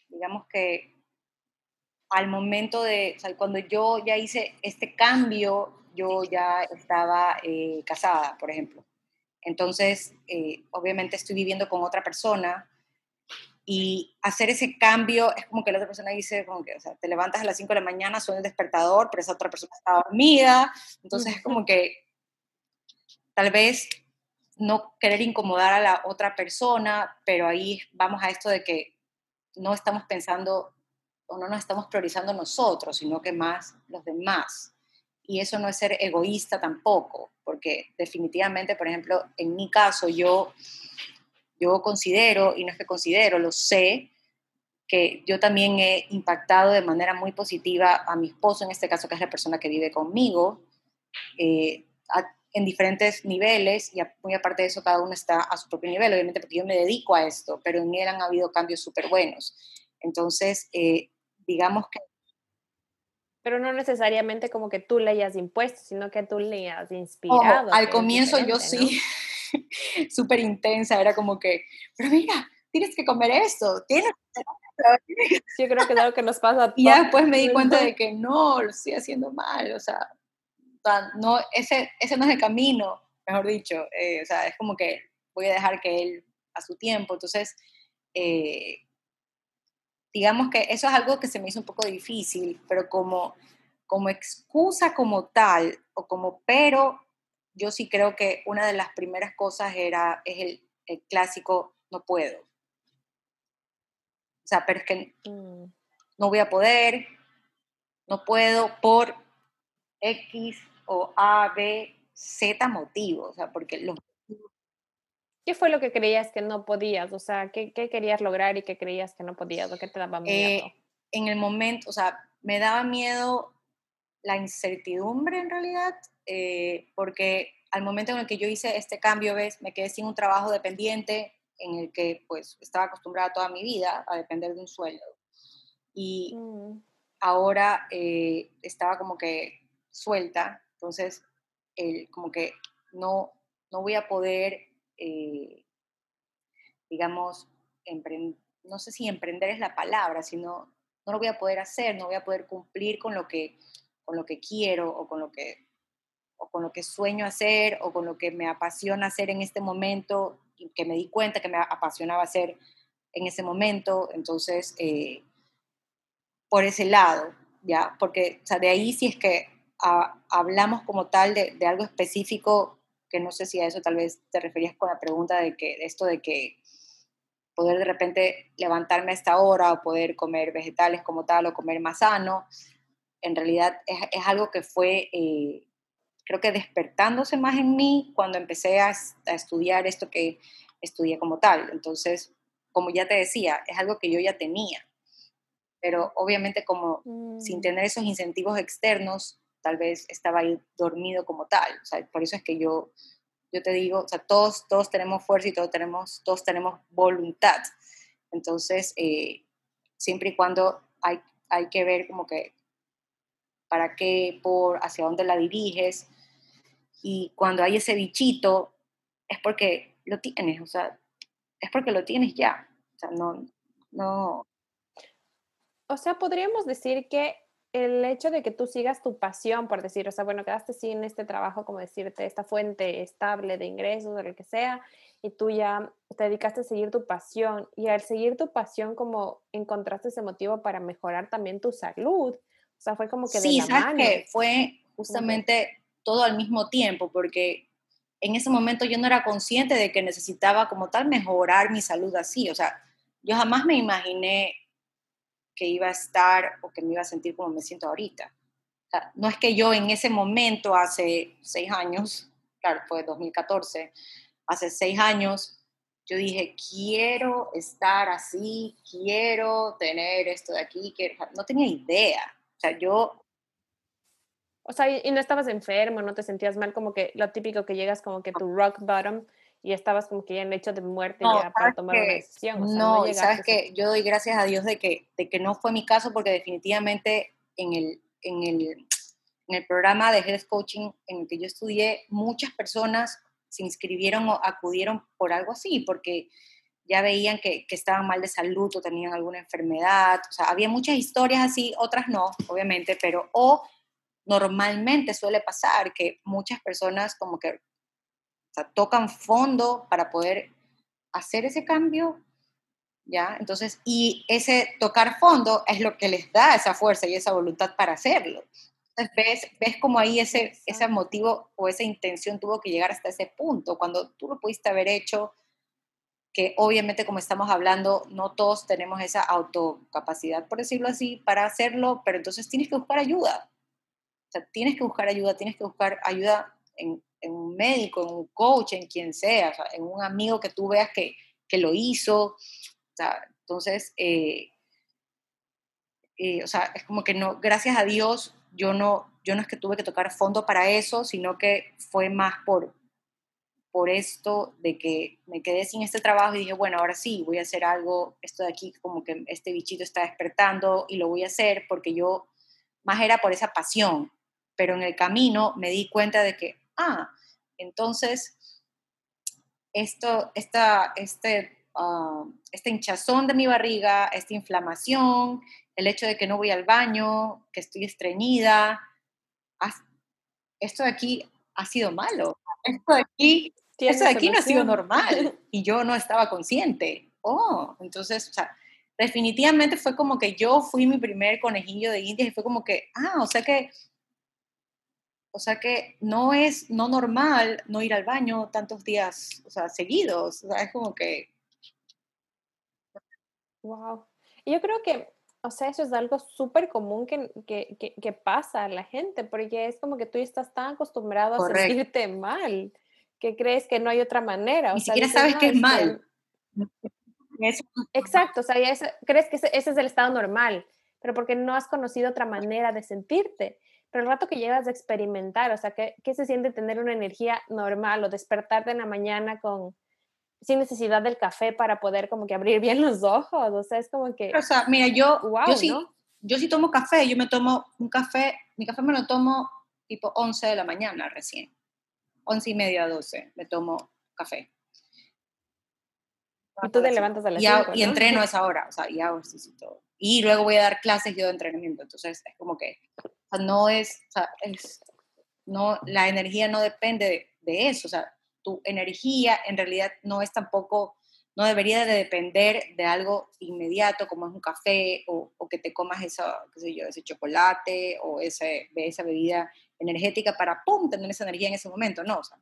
digamos que al momento de, o sea, cuando yo ya hice este cambio, yo ya estaba eh, casada, por ejemplo. Entonces, obviamente estoy viviendo con otra persona y hacer ese cambio es como que la otra persona dice, como que, o sea, te levantas a las 5 de la mañana, suena el despertador, pero esa otra persona está dormida, entonces es como que tal vez no querer incomodar a la otra persona, pero ahí vamos a esto de que no estamos pensando o no nos estamos priorizando nosotros, sino que más los demás. Y eso no es ser egoísta tampoco, porque definitivamente, por ejemplo, en mi caso, yo yo considero, y no es que considero, lo sé, que yo también he impactado de manera muy positiva a mi esposo, en este caso que es la persona que vive conmigo, eh, en diferentes niveles y muy aparte de eso cada uno está a su propio nivel, obviamente porque yo me dedico a esto, pero en él han habido cambios súper buenos. Entonces, eh, digamos que... Pero no necesariamente como que tú le hayas impuesto, sino que tú le hayas inspirado. al comienzo yo sí, súper intensa, era como que, pero mira, tienes que comer esto, tienes Yo creo que es algo que nos pasa a todos. Y después me di cuenta de que no, lo estoy haciendo mal, o sea, no, ese, ese no es el camino, mejor dicho, eh, o sea, es como que voy a dejar que él a su tiempo, entonces, eh, digamos que eso es algo que se me hizo un poco difícil, pero como, como excusa como tal, o como pero, yo sí creo que una de las primeras cosas era, es el, el clásico, no puedo. O sea, pero es que mm. no voy a poder, no puedo por X o A, B, Z motivos, o sea, porque los... ¿Qué fue lo que creías que no podías? O sea, ¿qué, qué querías lograr y qué creías que no podías o qué te daba miedo? Eh, en el momento, o sea, me daba miedo la incertidumbre en realidad, eh, porque al momento en el que yo hice este cambio, ves, me quedé sin un trabajo dependiente en el que pues estaba acostumbrada toda mi vida a depender de un sueldo. Y mm. ahora eh, estaba como que suelta entonces, como que no, no voy a poder, eh, digamos, no sé si emprender es la palabra, sino no lo voy a poder hacer, no voy a poder cumplir con lo que, con lo que quiero o con lo que, o con lo que sueño hacer o con lo que me apasiona hacer en este momento, que me di cuenta que me apasionaba hacer en ese momento. Entonces, eh, por ese lado, ¿ya? Porque, o sea, de ahí sí es que hablamos como tal de, algo específico, que no sé si a eso tal vez te referías con la pregunta de que esto de que poder de repente levantarme a esta hora o poder comer vegetales como tal o comer más sano, en realidad es, algo que fue, eh, creo que despertándose más en mí cuando empecé a, estudiar esto que estudié como tal. Entonces, como ya te decía, es algo que yo ya tenía, pero obviamente como sin mm. tener esos incentivos externos, tal vez estaba ahí dormido como tal. O sea, por eso es que yo, yo te digo, o sea, todos, todos tenemos fuerza y todos tenemos, todos tenemos voluntad. Entonces, eh, siempre y cuando hay, hay que ver como que para qué, por, hacia dónde la diriges. Y cuando hay ese bichito, es porque lo tienes, o sea, es porque lo tienes ya. O sea, no, no. O sea, podríamos decir que el hecho de que tú sigas tu pasión, por decir, o sea, bueno, quedaste sin este trabajo, como decirte, esta fuente estable de ingresos o lo que sea, y tú ya te dedicaste a seguir tu pasión, y al seguir tu pasión, como encontraste ese motivo para mejorar también tu salud, o sea, fue como que de sí, la sabes que fue justamente todo al mismo tiempo, porque en ese momento yo no era consciente de que necesitaba como tal mejorar mi salud así, o sea, yo jamás me imaginé que iba a estar o que me iba a sentir como me siento ahorita. no es que yo en ese momento, hace seis años, claro, fue 2014, hace seis años, yo dije, quiero estar así, quiero tener esto de aquí, no tenía idea. O sea, yo... O sea, y no estabas enfermo, no te sentías mal, como que lo típico que llegas como que tu rock bottom y estabas como que ya en hecho de muerte ya para tomar una decisión. no, sabes que yo doy gracias a Dios de que, de que no fue mi caso porque definitivamente en el, en el, en el programa de Health Coaching en el que yo estudié, muchas personas se inscribieron o acudieron por algo así, porque ya veían que, que, estaban mal de salud o tenían alguna enfermedad. O sea, había muchas historias así, otras no, obviamente, pero o normalmente suele pasar que muchas personas como que sea, tocan fondo para poder hacer ese cambio, ¿ya? Entonces, y ese tocar fondo es lo que les da esa fuerza y esa voluntad para hacerlo. Entonces, ves, ves como ahí ese, ese motivo o esa intención tuvo que llegar hasta ese punto, cuando tú lo pudiste haber hecho, que obviamente como estamos hablando, no todos tenemos esa autocapacidad, por decirlo así, para hacerlo, pero entonces tienes que buscar ayuda. O sea, tienes que buscar ayuda, tienes que buscar ayuda en, en un médico, en un coach, en quien sea, en un amigo que tú veas que, que lo hizo. entonces, eh, eh, o sea, es como que no, gracias a Dios, yo no, yo no es que tuve que tocar fondo para eso, sino que fue más por, por esto de que me quedé sin este trabajo y dije, bueno, ahora sí, voy a hacer algo, esto de aquí como que este bichito está despertando y lo voy a hacer porque yo más era por esa pasión, pero en el camino me di cuenta de que, ah, entonces, esto, esta, este, uh, este hinchazón de mi barriga, esta inflamación, el hecho de que no voy al baño, que estoy estreñida, esto de aquí ha sido malo. Esto de aquí, esto de aquí no ha sido normal y yo no estaba consciente. Oh, entonces, o sea, definitivamente fue como que yo fui mi primer conejillo de indias y fue como que, ah, o sea que o sea que no es no normal no ir al baño tantos días, o sea, seguidos. O sea, es como que... Wow. Yo creo que, o sea, eso es algo súper común que, que, que, pasa a la gente, porque es como que tú estás tan acostumbrado a sentirte mal, que crees que no hay otra manera. Ni siquiera sabes que es mal. Exacto, o sea, crees que ese, ese es el estado normal, pero porque no has conocido otra manera de sentirte pero el rato que llegas a experimentar, o sea, ¿qué, ¿qué, se siente tener una energía normal o despertarte en la mañana con sin necesidad del café para poder como que abrir bien los ojos? O sea, es como que... O sea, mira, yo, yo, sí, yo sí tomo café, yo me tomo un café, mi café me lo tomo tipo 11 de la mañana recién, 11 y media, 12, me tomo café. Y tú te levantas a las y, y entreno a esa hora, o sea, y hago esto y todo. Y luego voy a dar clases yo de entrenamiento, entonces es como que no es, o sea, es, no, la energía no depende de, eso, o sea, tu energía en realidad no es tampoco, no debería de depender de algo inmediato como es un café o, que te comas eso, qué sé yo, ese chocolate o ese, esa bebida energética para, ¡pum!, tener esa energía en ese momento, no, o sea,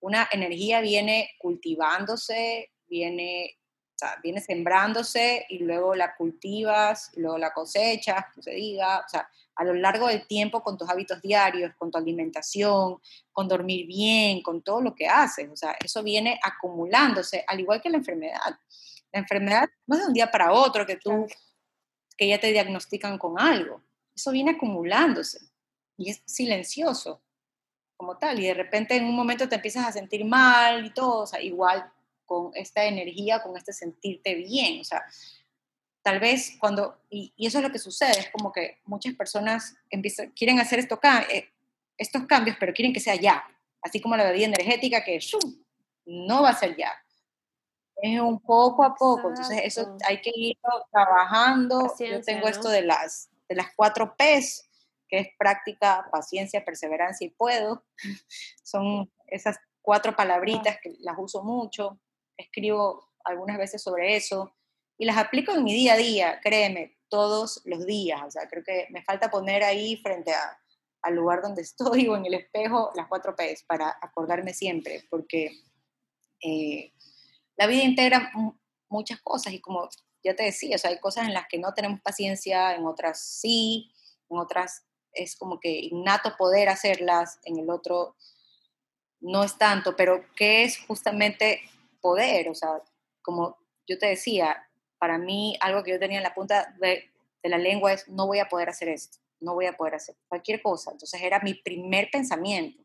una energía viene cultivándose, viene, o sea, viene sembrándose y luego la cultivas, luego la cosechas, que se diga, o sea, a lo largo del tiempo con tus hábitos diarios, con tu alimentación, con dormir bien, con todo lo que haces. O sea, eso viene acumulándose, al igual que la enfermedad. La enfermedad no es de un día para otro que tú, que ya te diagnostican con algo. Eso viene acumulándose y es silencioso como tal. Y de repente en un momento te empiezas a sentir mal y todo, o sea, igual con esta energía, con este sentirte bien. O sea, tal vez cuando, y, eso es lo que sucede, es como que muchas personas empiezan, quieren hacer esto, eh, estos cambios, pero quieren que sea ya, así como la bebida energética que no va a ser ya. Es un poco a poco, entonces eso hay que ir trabajando. Yo tengo esto de las, de las cuatro P's, que es práctica, paciencia, perseverancia y puedo. Son esas cuatro palabritas que las uso mucho. Escribo algunas veces sobre eso y las aplico en mi día a día, créeme, todos los días. O sea, creo que me falta poner ahí frente a, al lugar donde estoy o en el espejo las cuatro P's para acordarme siempre, porque eh, la vida integra muchas cosas y como ya te decía, o sea, hay cosas en las que no tenemos paciencia, en otras sí, en otras es como que innato poder hacerlas, en el otro no es tanto, pero ¿qué es justamente poder? O sea, como yo te decía, para mí algo que yo tenía en la punta de, la lengua es, no voy a poder hacer esto, no voy a poder hacer cualquier cosa. Entonces era mi primer pensamiento.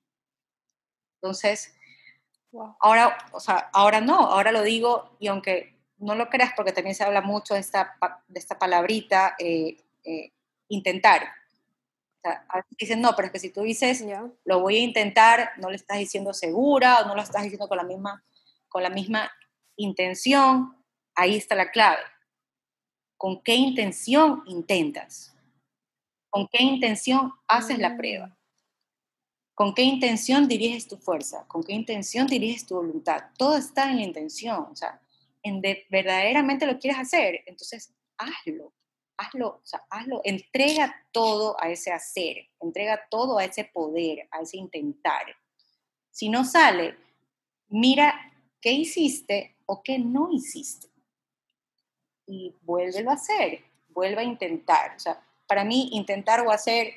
Entonces, ahora, o sea, ahora no, ahora lo digo y aunque no lo creas porque también se habla mucho de esta, de esta palabrita, eh, eh, intentar. O sea, a veces dicen, no, pero es que si tú dices, lo voy a intentar, no le estás diciendo segura o no lo estás diciendo con la misma, con la misma intención, ahí está la clave. ¿Con qué intención intentas? ¿Con qué intención haces la prueba? Mm. ¿Con qué intención diriges tu fuerza? ¿Con qué intención diriges tu voluntad? Todo está en la intención. O sea, en verdaderamente lo quieres hacer, entonces hazlo, hazlo, o sea, hazlo, entrega todo a ese hacer, entrega todo a ese poder, a ese intentar. Si no sale, mira qué hiciste o qué no hiciste y vuélvelo a hacer, vuelve a intentar. O sea, para mí intentar o hacer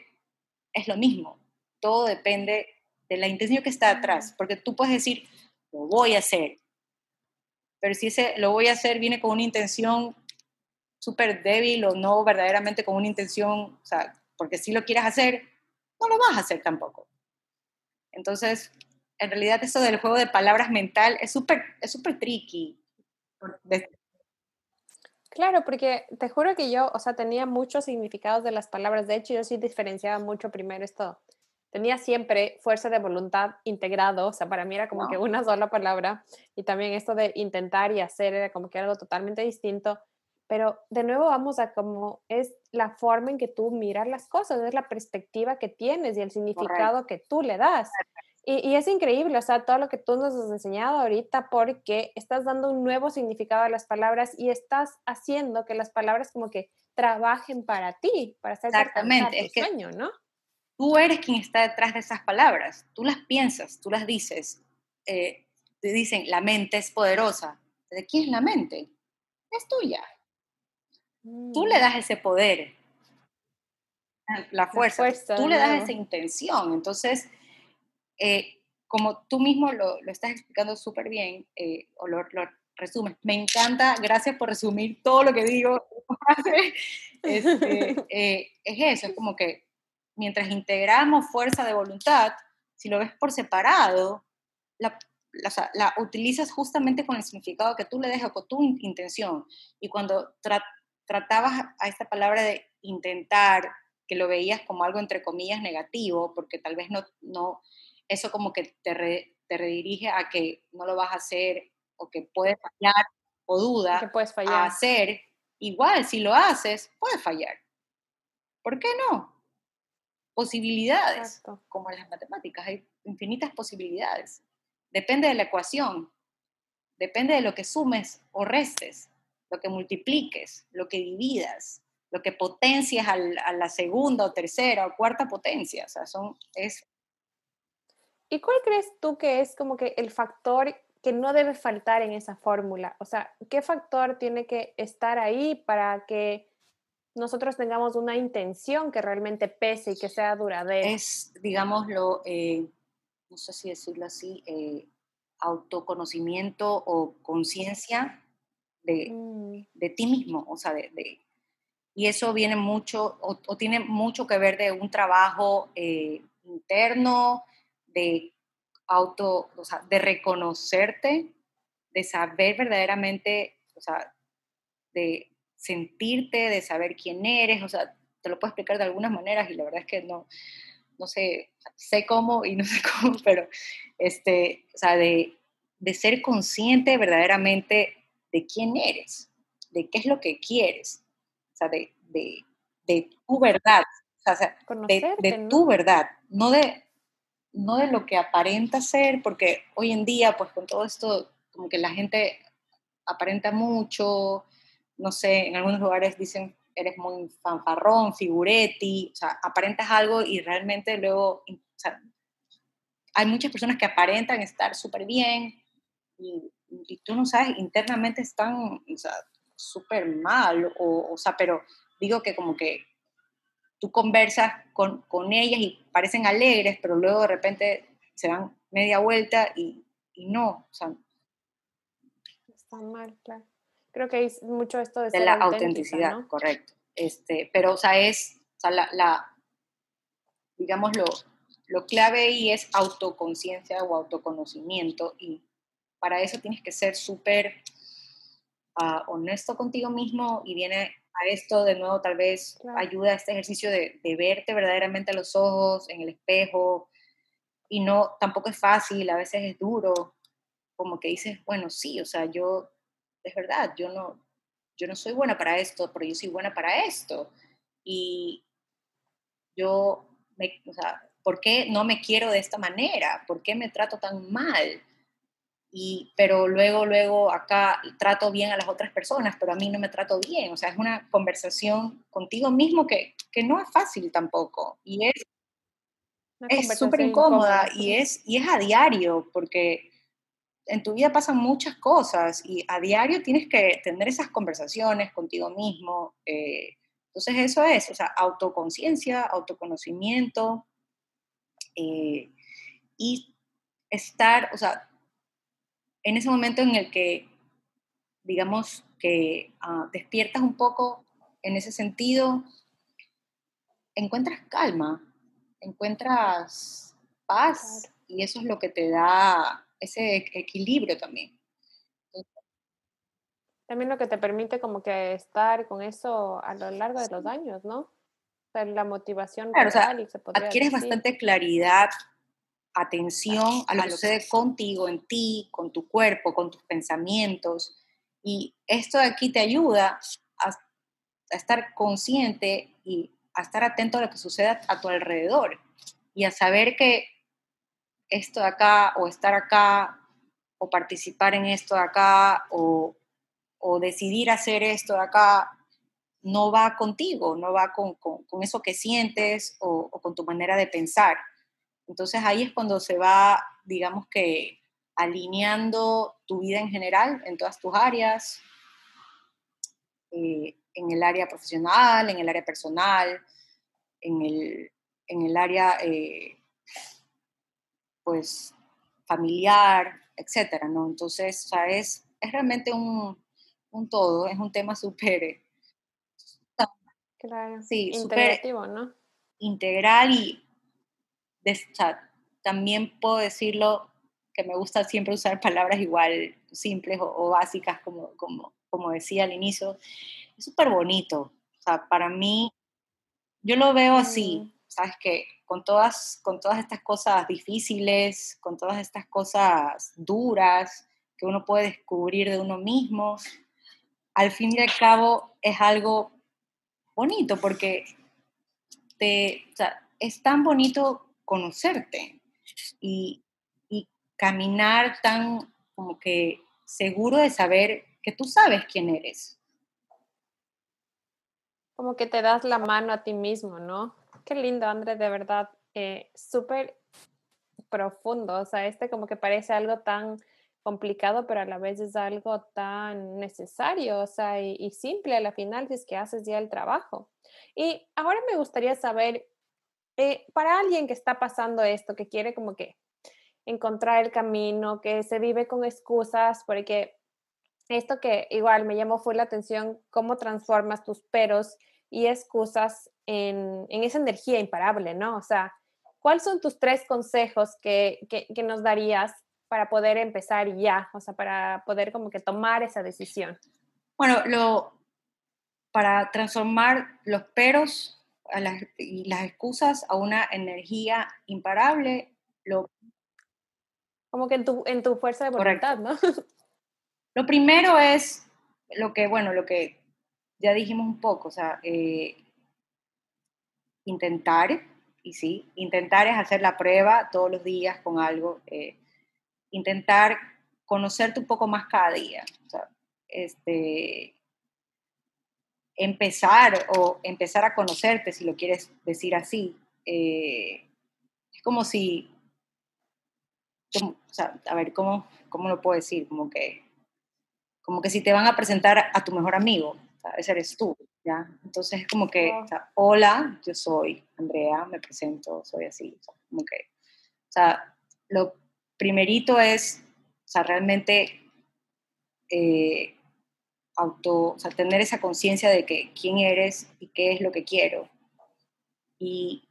es lo mismo. Todo depende de la intención que está atrás, porque tú puedes decir, lo voy a hacer, pero si ese lo voy a hacer viene con una intención súper débil o no verdaderamente con una intención, o sea, porque si lo quieres hacer, no lo vas a hacer tampoco. Entonces, en realidad eso del juego de palabras mental es súper es súper tricky. Claro, porque te juro que yo, o sea, tenía muchos significados de las palabras. De hecho, yo sí diferenciaba mucho primero esto. Tenía siempre fuerza de voluntad integrado, o sea, para mí era como que una sola palabra. Y también esto de intentar y hacer era como que algo totalmente distinto. Pero de nuevo vamos a cómo es la forma en que tú miras las cosas, es la perspectiva que tienes y el significado que tú le das. Y, es increíble, o sea, todo lo que tú nos has enseñado ahorita porque estás dando un nuevo significado a las palabras y estás haciendo que las palabras como que trabajen para ti, para hacer Exactamente, tu sueño, ¿no? Tú eres quien está detrás de esas palabras, tú las piensas, tú las dices. Eh, te dicen, la mente es poderosa. ¿De quién es la mente? Es tuya. Tú le mm. das ese poder, la fuerza, tú le das esa intención. Entonces, eh, como tú mismo lo, lo estás explicando súper bien, eh, o lo, lo, resumes, me encanta, gracias por resumir todo lo que digo. este, eh, es eso, es como que mientras integramos fuerza de voluntad, si lo ves por separado, la, la, la utilizas justamente con el significado que tú le dejas, con tu intención. Y cuando tratabas a esta palabra de intentar, que lo veías como algo entre comillas negativo, porque tal vez no, no eso como que te, te redirige a que no lo vas a hacer o que puedes fallar o duda que puedes fallar. a hacer, igual si lo haces, puedes fallar. ¿Por qué no? Posibilidades, como en las matemáticas, hay infinitas posibilidades. Depende de la ecuación, depende de lo que sumes o restes, lo que multipliques, lo que dividas, lo que potencias a la segunda o tercera o cuarta potencia. O sea, son, es ¿Y cuál crees tú que es como que el factor que no debe faltar en esa fórmula? O sea, ¿qué factor tiene que estar ahí para que nosotros tengamos una intención que realmente pese y que sea duradera? Es, digámoslo, eh, no sé si decirlo así, eh, autoconocimiento o conciencia de, mm. de, ti mismo, o sea, de, y eso viene mucho, o, tiene mucho que ver de un trabajo eh, interno, de auto, o sea, de reconocerte, de saber verdaderamente, o sea, de sentirte, de saber quién eres, o sea, te lo puedo explicar de algunas maneras y la verdad es que no, no sé, sé cómo y no sé cómo, pero, este, o sea, de, de ser consciente verdaderamente de quién eres, de qué es lo que quieres, o sea, de, de, de tu verdad, o sea, de, de tu verdad, no de, no de lo que aparenta ser, porque hoy en día, pues con todo esto, como que la gente aparenta mucho, no sé, en algunos lugares dicen, eres muy fanfarrón, figuretti, o sea, aparentas algo y realmente luego, o sea, hay muchas personas que aparentan estar súper bien y, tú no sabes, internamente están, o sea, súper mal, o, o sea, pero digo que como que tú conversas con, con, ellas y parecen alegres, pero luego de repente se dan media vuelta y, y no. O sea, Están mal, claro. Creo que hay mucho esto de, de la autenticidad, correcto. Este, pero, o sea, es, o sea, la, la digamos, lo, lo clave ahí es autoconciencia o autoconocimiento y para eso tienes que ser súper uh, honesto contigo mismo y viene a esto, de nuevo, tal vez ayuda a este ejercicio de, verte verdaderamente a los ojos, en el espejo, y no, tampoco es fácil, a veces es duro, como que dices, bueno, sí, o sea, yo, es verdad, yo no, yo no soy buena para esto, pero yo soy buena para esto, y yo, me, o sea, ¿por qué no me quiero de esta manera? ¿Por qué me trato tan mal? Pero luego, luego acá trato bien a las otras personas, pero a mí no me trato bien. O sea, es una conversación contigo mismo que, que no es fácil tampoco. Y es es súper incómoda, y es, y es a diario, porque en tu vida pasan muchas cosas y a diario tienes que tener esas conversaciones contigo mismo. Eh, entonces eso es, o sea, autoconciencia, autoconocimiento eh, y estar, o sea, en ese momento en el que, digamos, que ah, despiertas un poco en ese sentido, encuentras calma, encuentras paz y eso es lo que te da ese equilibrio también. También lo que te permite como que estar con eso a lo largo de los años, ¿no? O sea, la motivación claro, adquieres bastante claridad, atención a lo que sucede contigo, en ti, con tu cuerpo, con tus pensamientos. Y esto de aquí te ayuda a, a estar consciente y a estar atento a lo que sucede a tu alrededor y a saber que esto de acá o estar acá o participar en esto de acá o, decidir hacer esto de acá no va contigo, no va con, eso que sientes o, con tu manera de pensar. Entonces ahí es cuando se va, digamos que, alineando tu vida en general, en todas tus áreas, eh, en el área profesional, en el área personal, en el, en el área eh, pues familiar, etcétera, ¿no? Entonces, o es, realmente un, todo, es un tema súper... Claro, sí, integrativo, ¿no? Integral y también puedo decirlo que me gusta siempre usar palabras igual simples o, básicas, como, como, como decía al inicio. Es súper bonito. O sea, para mí, yo lo veo así, mm. ¿sabes? Que con todas, con todas estas cosas difíciles, con todas estas cosas duras que uno puede descubrir de uno mismo, al fin y al cabo es algo bonito porque te, es tan bonito conocerte y, y caminar tan como que seguro de saber que tú sabes quién eres. Como que te das la mano a ti mismo, ¿no? Qué lindo, André, de verdad, eh, súper profundo. O sea, este como que parece algo tan complicado, pero a la vez es algo tan necesario, o sea, y, simple a la final si es que haces ya el trabajo. Y ahora me gustaría saber, eh, para alguien que está pasando esto, que quiere como que encontrar el camino, que se vive con excusas, porque esto que igual me llamó fue la atención, cómo transformas tus peros y excusas en, esa energía imparable, ¿no? O sea, ¿cuáles son tus tres consejos que, nos darías para poder empezar ya? O sea, para poder como que tomar esa decisión. Bueno, lo, para transformar los peros y las excusas a una energía imparable, lo... Como que en tu, en tu fuerza de voluntad, ¿no? Lo primero es lo que, bueno, lo que ya dijimos un poco, o sea, eh, intentar, y sí, intentar es hacer la prueba todos los días con algo, eh, intentar conocerte un poco más cada día, o sea, este, empezar o empezar a conocerte, si lo quieres decir así, eh, es como si, o sea, a ver, ¿cómo, ¿cómo lo puedo decir? Como que, como que si te van a presentar a tu mejor amigo, ese eres tú, ¿ya? Entonces es como que, hola, yo soy Andrea, me presento, soy así, o sea, como que, o sea, lo primerito es, o sea, realmente eh, auto, o sea, tener esa conciencia de que quién eres y qué es lo que quiero. Y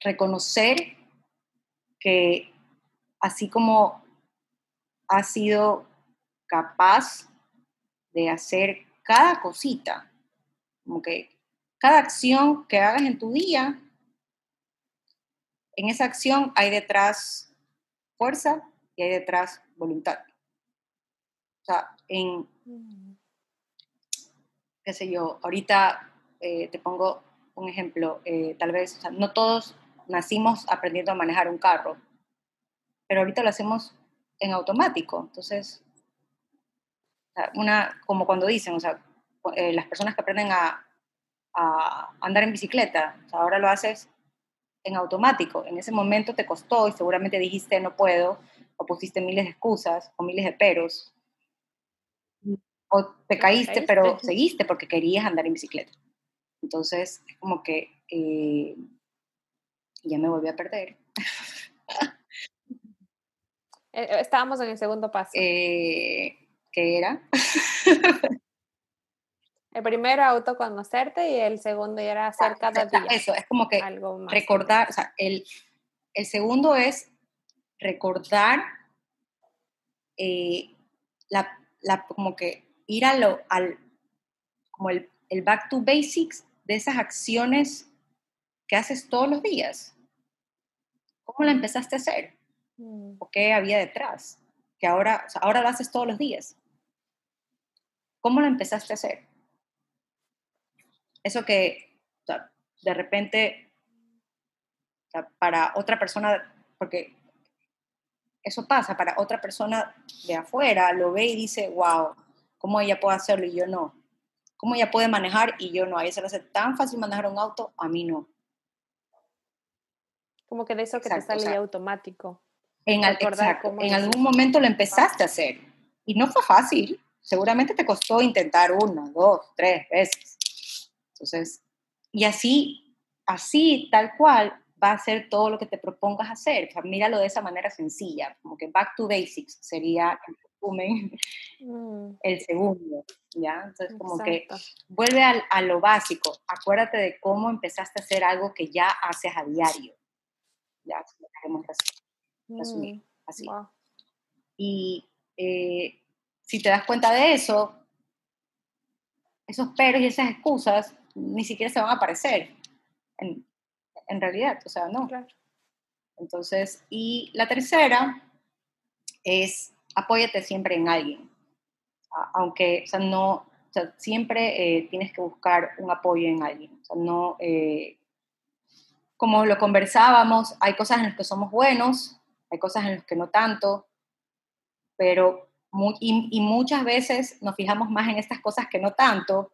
reconocer que así como has sido capaz de hacer cada cosita, como que cada acción que hagas en tu día, en esa acción hay detrás fuerza y hay detrás voluntad. O sea, en, qué sé yo, ahorita eh, te pongo un ejemplo, eh, tal vez, no todos nacimos aprendiendo a manejar un carro, pero ahorita lo hacemos en automático. Entonces, una, como cuando dicen, o sea, eh, las personas que aprenden a, andar en bicicleta, ahora lo haces en automático. En ese momento te costó y seguramente dijiste no puedo, o pusiste miles de excusas o miles de peros, o te caíste, pero seguiste porque querías andar en bicicleta. Entonces, es como que eh, ya me volví a perder. Eh, estábamos en el segundo paso. Eh, que era. El primero, autoconocerte, y el segundo era hacer cada día. Eso, es como que algo más recordar, o sea, el, el segundo es recordar eh, la, la, como que ir a lo, al, como el, el back to basics de esas acciones que haces todos los días. ¿Cómo la empezaste a hacer? Mm. ¿O qué había detrás? Que ahora, ahora lo haces todos los días. ¿Cómo la empezaste a hacer? Eso que de repente para otra persona, porque eso pasa, para otra persona de afuera lo ve y dice, wow, ¿cómo ella puede hacerlo y yo no? ¿Cómo ella puede manejar y yo no? A ella se le hace tan fácil manejar un auto, a mí no. Como que de eso que te sale automático. En, en algún momento lo empezaste a hacer y no fue fácil. Seguramente te costó intentar una, dos, tres veces. Entonces, y así, así, tal cual, va a ser todo lo que te propongas hacer. míralo de esa manera sencilla, como que back to basics sería mm. el segundo, ¿ya? Entonces, como que vuelve a, lo básico, acuérdate de cómo empezaste a hacer algo que ya haces a diario, ya, resumir, mm, así. Y eh, si te das cuenta de eso, esos peros y esas excusas ni siquiera se van a aparecer en, en realidad, o sea, no. Entonces, y la tercera es apóyate siempre en alguien, aunque, o sea, no, o sea, siempre eh, tienes que buscar un apoyo en alguien, o sea, no, eh, como lo conversábamos, hay cosas en las que somos buenos, hay cosas en las que no tanto, pero y, y, muchas veces nos fijamos más en estas cosas que no tanto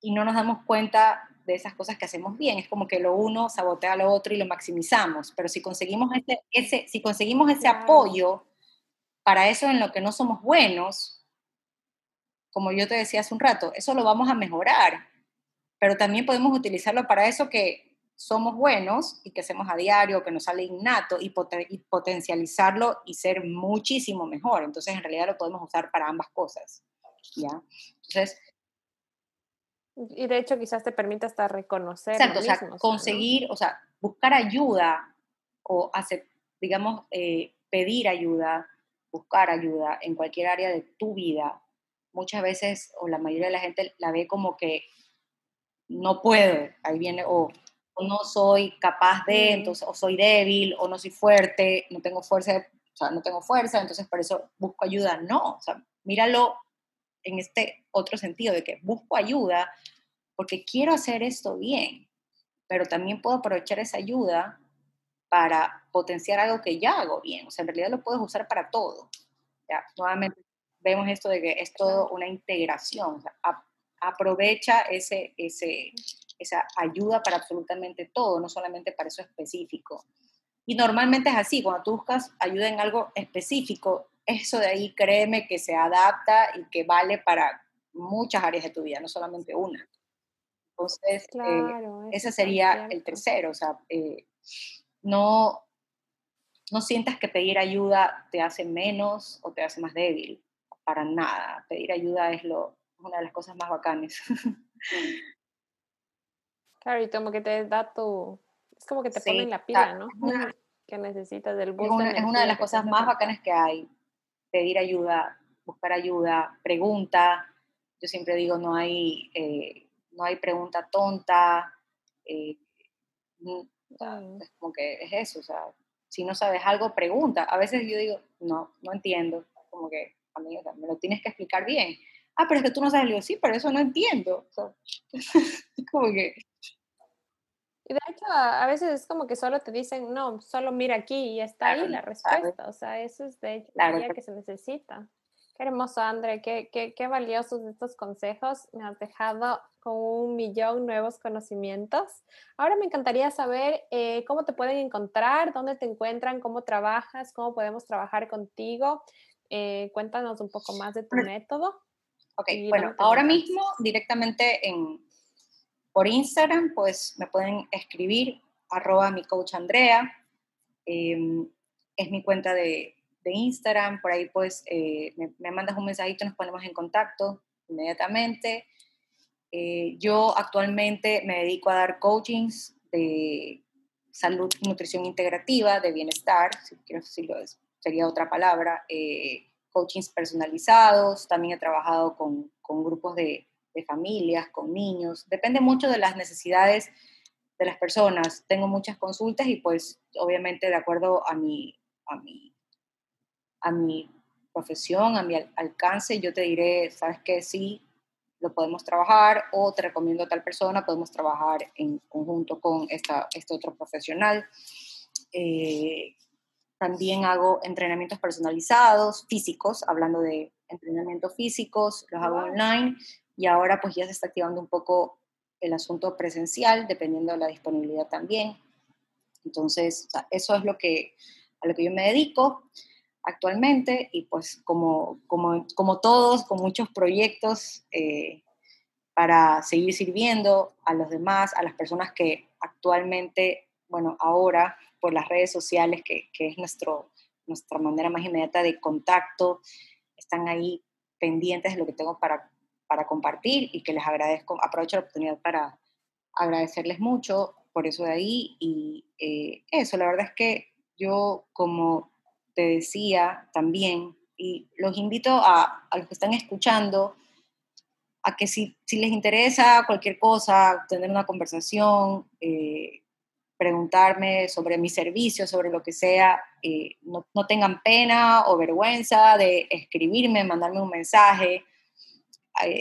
y no nos damos cuenta de esas cosas que hacemos bien. Es como que lo uno sabotea a lo otro y lo maximizamos. Pero si conseguimos ese, ese, si conseguimos ese apoyo para eso en lo que no somos buenos, como yo te decía hace un rato, eso lo vamos a mejorar. Pero también podemos utilizarlo para eso que somos buenos y que hacemos a diario, que nos sale innato y, y potencializarlo y ser muchísimo mejor. Entonces, en realidad lo podemos usar para ambas cosas. ¿ya? Entonces, y de hecho quizás te permita hasta reconocer. Exacto, o sea, conseguir, o sea, buscar ayuda o hacer, digamos, eh, pedir ayuda, buscar ayuda en cualquier área de tu vida, muchas veces, o la mayoría de la gente la ve como que no puedo, ahí viene, o, no soy capaz de, entonces, o soy débil, o no soy fuerte, no tengo fuerza, o sea, no tengo fuerza, entonces por eso busco ayuda. No, o sea, míralo en este otro sentido, de que busco ayuda porque quiero hacer esto bien, pero también puedo aprovechar esa ayuda para potenciar algo que ya hago bien. O sea, en realidad lo puedes usar para todo. ¿ya? Nuevamente vemos esto de que es todo una integración. O sea, aprovecha ese, ese, esa ayuda para absolutamente todo, no solamente para eso específico. Y normalmente es así, cuando tú buscas ayuda en algo específico, eso de ahí créeme que se adapta y que vale para muchas áreas de tu vida, no solamente una. Entonces, eh, ese sería el tercero, o sea, eh, no, no sientas que pedir ayuda te hace menos o te hace más débil, para nada. Pedir ayuda es lo, una de las cosas más bacanes. Claro, y como que te da tu, es como que te pone en la pila, ¿no? que necesitas del. Es una, de las cosas más bacanas que hay, pedir ayuda, buscar ayuda, pregunta. Yo siempre digo, no hay, eh, no hay pregunta tonta. Eh, es como que es eso, o sea, si no sabes algo, pregunta. A veces yo digo, no, no entiendo, como que, a mí, me lo tienes que explicar bien. Ah, pero es que tú no sabes, le digo, sí, pero eso no entiendo. como que y de hecho, a veces es como que solo te dicen, no, solo mira aquí y está ahí la respuesta. O sea, eso es de hecho claro, que se necesita. Qué hermoso, André, qué, qué, qué, valiosos estos consejos. Me has dejado con un millón nuevos conocimientos. Ahora me encantaría saber eh, cómo te pueden encontrar, dónde te encuentran, cómo trabajas, cómo podemos trabajar contigo. Eh, cuéntanos un poco más de tu método. Ok, bueno, ahora mismo directamente en, por Instagram, pues me pueden escribir arroba mi coach Andrea. Em, es mi cuenta de, Instagram, por ahí pues eh, me, mandas un mensajito, nos ponemos en contacto inmediatamente. Eh, yo actualmente me dedico a dar coachings de salud nutrición integrativa, de bienestar, si quiero decirlo, sería otra palabra, eh, coachings personalizados, también he trabajado con, con grupos de, de, familias, con niños, depende mucho de las necesidades de las personas. Tengo muchas consultas y pues obviamente de acuerdo a mi, a mi, a mi profesión, a mi alcance, yo te diré, sabes que sí, lo podemos trabajar o te recomiendo a tal persona, podemos trabajar en conjunto con esta, este otro profesional. Eh, también hago entrenamientos personalizados, físicos, hablando de entrenamientos físicos, los hago online y ahora pues ya se está activando un poco el asunto presencial, dependiendo de la disponibilidad también. Entonces, eso es lo que, a lo que yo me dedico actualmente y pues como, como, como todos, con muchos proyectos eh, para seguir sirviendo a los demás, a las personas que actualmente, bueno, ahora por las redes sociales, que, que es nuestro, nuestra manera más inmediata de contacto, están ahí pendientes de lo que tengo para, para compartir y que les agradezco, aprovecho la oportunidad para agradecerles mucho por eso de ahí y eh, eso, la verdad es que yo como te decía también, y los invito a, a los que están escuchando, a que si, si, les interesa cualquier cosa, tener una conversación, eh, preguntarme sobre mi servicio, sobre lo que sea, eh, no, no, tengan pena o vergüenza de escribirme, mandarme un mensaje.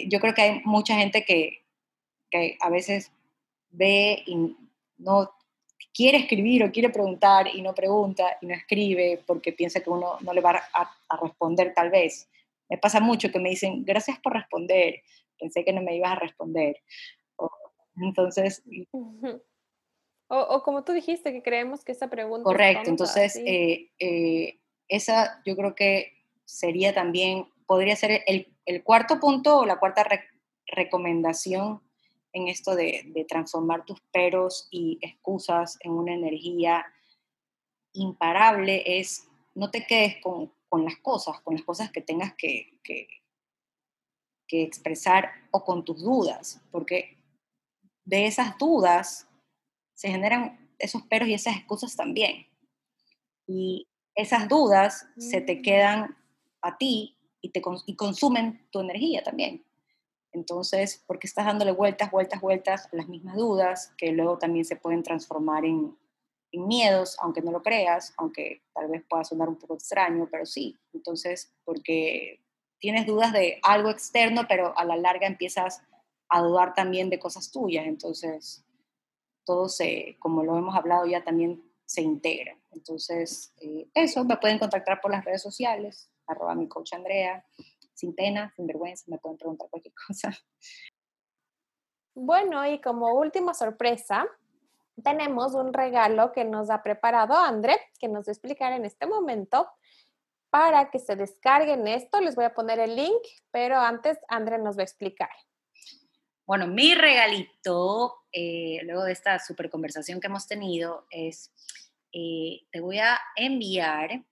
yo creo que hay mucha gente que, que a veces ve y no quiere escribir o quiere preguntar y no pregunta y no escribe porque piensa que uno no le va a, responder tal vez. Me pasa mucho que me dicen, gracias por responder, pensé que no me ibas a responder. entonces... O, como tú dijiste, que creemos que esa pregunta... Correcto, entonces eh, eh, esa yo creo que sería también, podría ser el, el cuarto punto o la cuarta recomendación en esto de, transformar tus peros y excusas en una energía imparable es no te quedes con, las cosas, con las cosas que tengas que, que, expresar o con tus dudas, porque de esas dudas se generan esos peros y esas excusas también. Y esas dudas se te mm. quedan a ti y, te, y consumen tu energía también. Entonces, porque estás dándole vueltas, vueltas, vueltas a las mismas dudas que luego también se pueden transformar en, miedos, aunque no lo creas, aunque tal vez pueda sonar un poco extraño, pero sí. Entonces, porque tienes dudas de algo externo, pero a la larga empiezas a dudar también de cosas tuyas. Entonces, todo se, como lo hemos hablado ya, también se integra. Entonces, eh, eso, me pueden contactar por las redes sociales, arroba mi coach Andrea, sin pena, sin vergüenza, me pueden preguntar cualquier cosa. Bueno, y como última sorpresa, tenemos un regalo que nos ha preparado André, que nos va a explicar en este momento. Para que se descarguen esto, les voy a poner el link, pero antes André nos va a explicar. Bueno, mi regalito, eh, luego de esta super conversación que hemos tenido, es, eh, te voy a enviar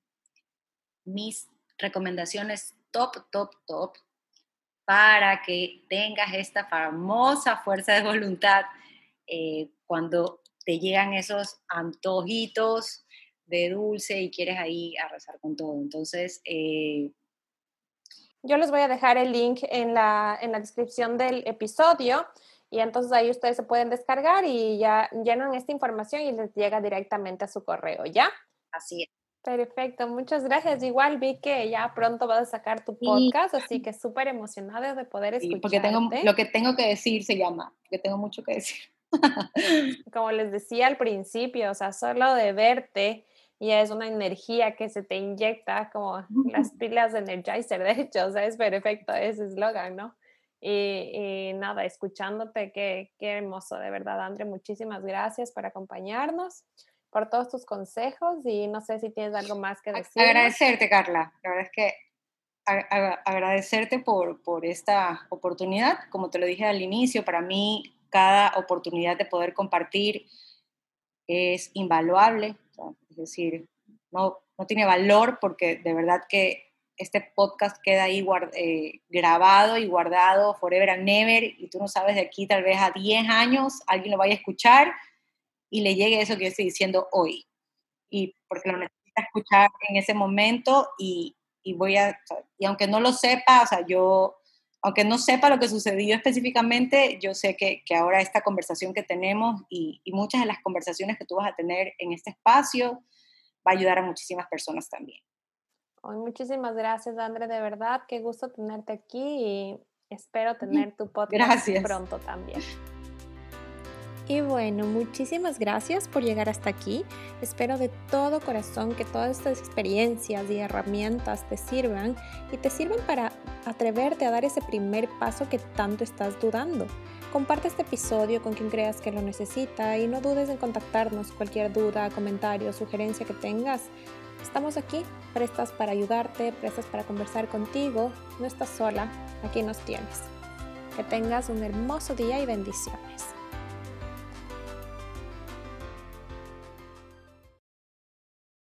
mis recomendaciones top, top, top, para que tengas esta famosa fuerza de voluntad eh, cuando te llegan esos antojitos de dulce y quieres ahí arrasar con todo. Entonces, eh, yo les voy a dejar el link en la, en la descripción del episodio y entonces ahí ustedes se pueden descargar y ya llenan esta información y les llega directamente a su correo, ¿ya? Así es. Perfecto, muchas gracias. Igual vi que ya pronto vas a sacar tu podcast, así que súper emocionada de poder escucharte. porque tengo, lo que tengo que decir se llama, que tengo mucho que decir. Como les decía al principio, o sea, solo de verte ya es una energía que se te inyecta como las pilas de Energizer, de hecho, o sea, es perfecto ese eslogan, ¿no? Y, nada, escuchándote, qué, qué hermoso, de verdad, André, muchísimas gracias por acompañarnos por todos tus consejos y no sé si tienes algo más que decir. Agradecerte, Carla. La verdad es que agradecerte por, por esta oportunidad. Como te lo dije al inicio, para mí cada oportunidad de poder compartir es invaluable. es decir, no, no tiene valor porque de verdad que este podcast queda ahí eh, grabado y guardado forever and never y tú no sabes de aquí tal vez a 10 años alguien lo vaya a escuchar y le llegue eso que yo estoy diciendo hoy. Y porque lo necesita escuchar en ese momento y, y voy a, y aunque no lo sepa, o sea, yo, aunque no sepa lo que sucedió específicamente, yo sé que, que ahora esta conversación que tenemos y, y muchas de las conversaciones que tú vas a tener en este espacio va a ayudar a muchísimas personas también muchísimas gracias, André, de verdad, qué gusto tenerte aquí y espero tener tu podcast pronto también. Y bueno, muchísimas gracias por llegar hasta aquí. Espero de todo corazón que todas estas experiencias y herramientas te sirvan y te sirvan para atreverte a dar ese primer paso que tanto estás dudando. Comparte este episodio con quien creas que lo necesita y no dudes en contactarnos cualquier duda, comentario, sugerencia que tengas. Estamos aquí, prestas para ayudarte, prestas para conversar contigo. No estás sola, aquí nos tienes. Que tengas un hermoso día y bendiciones.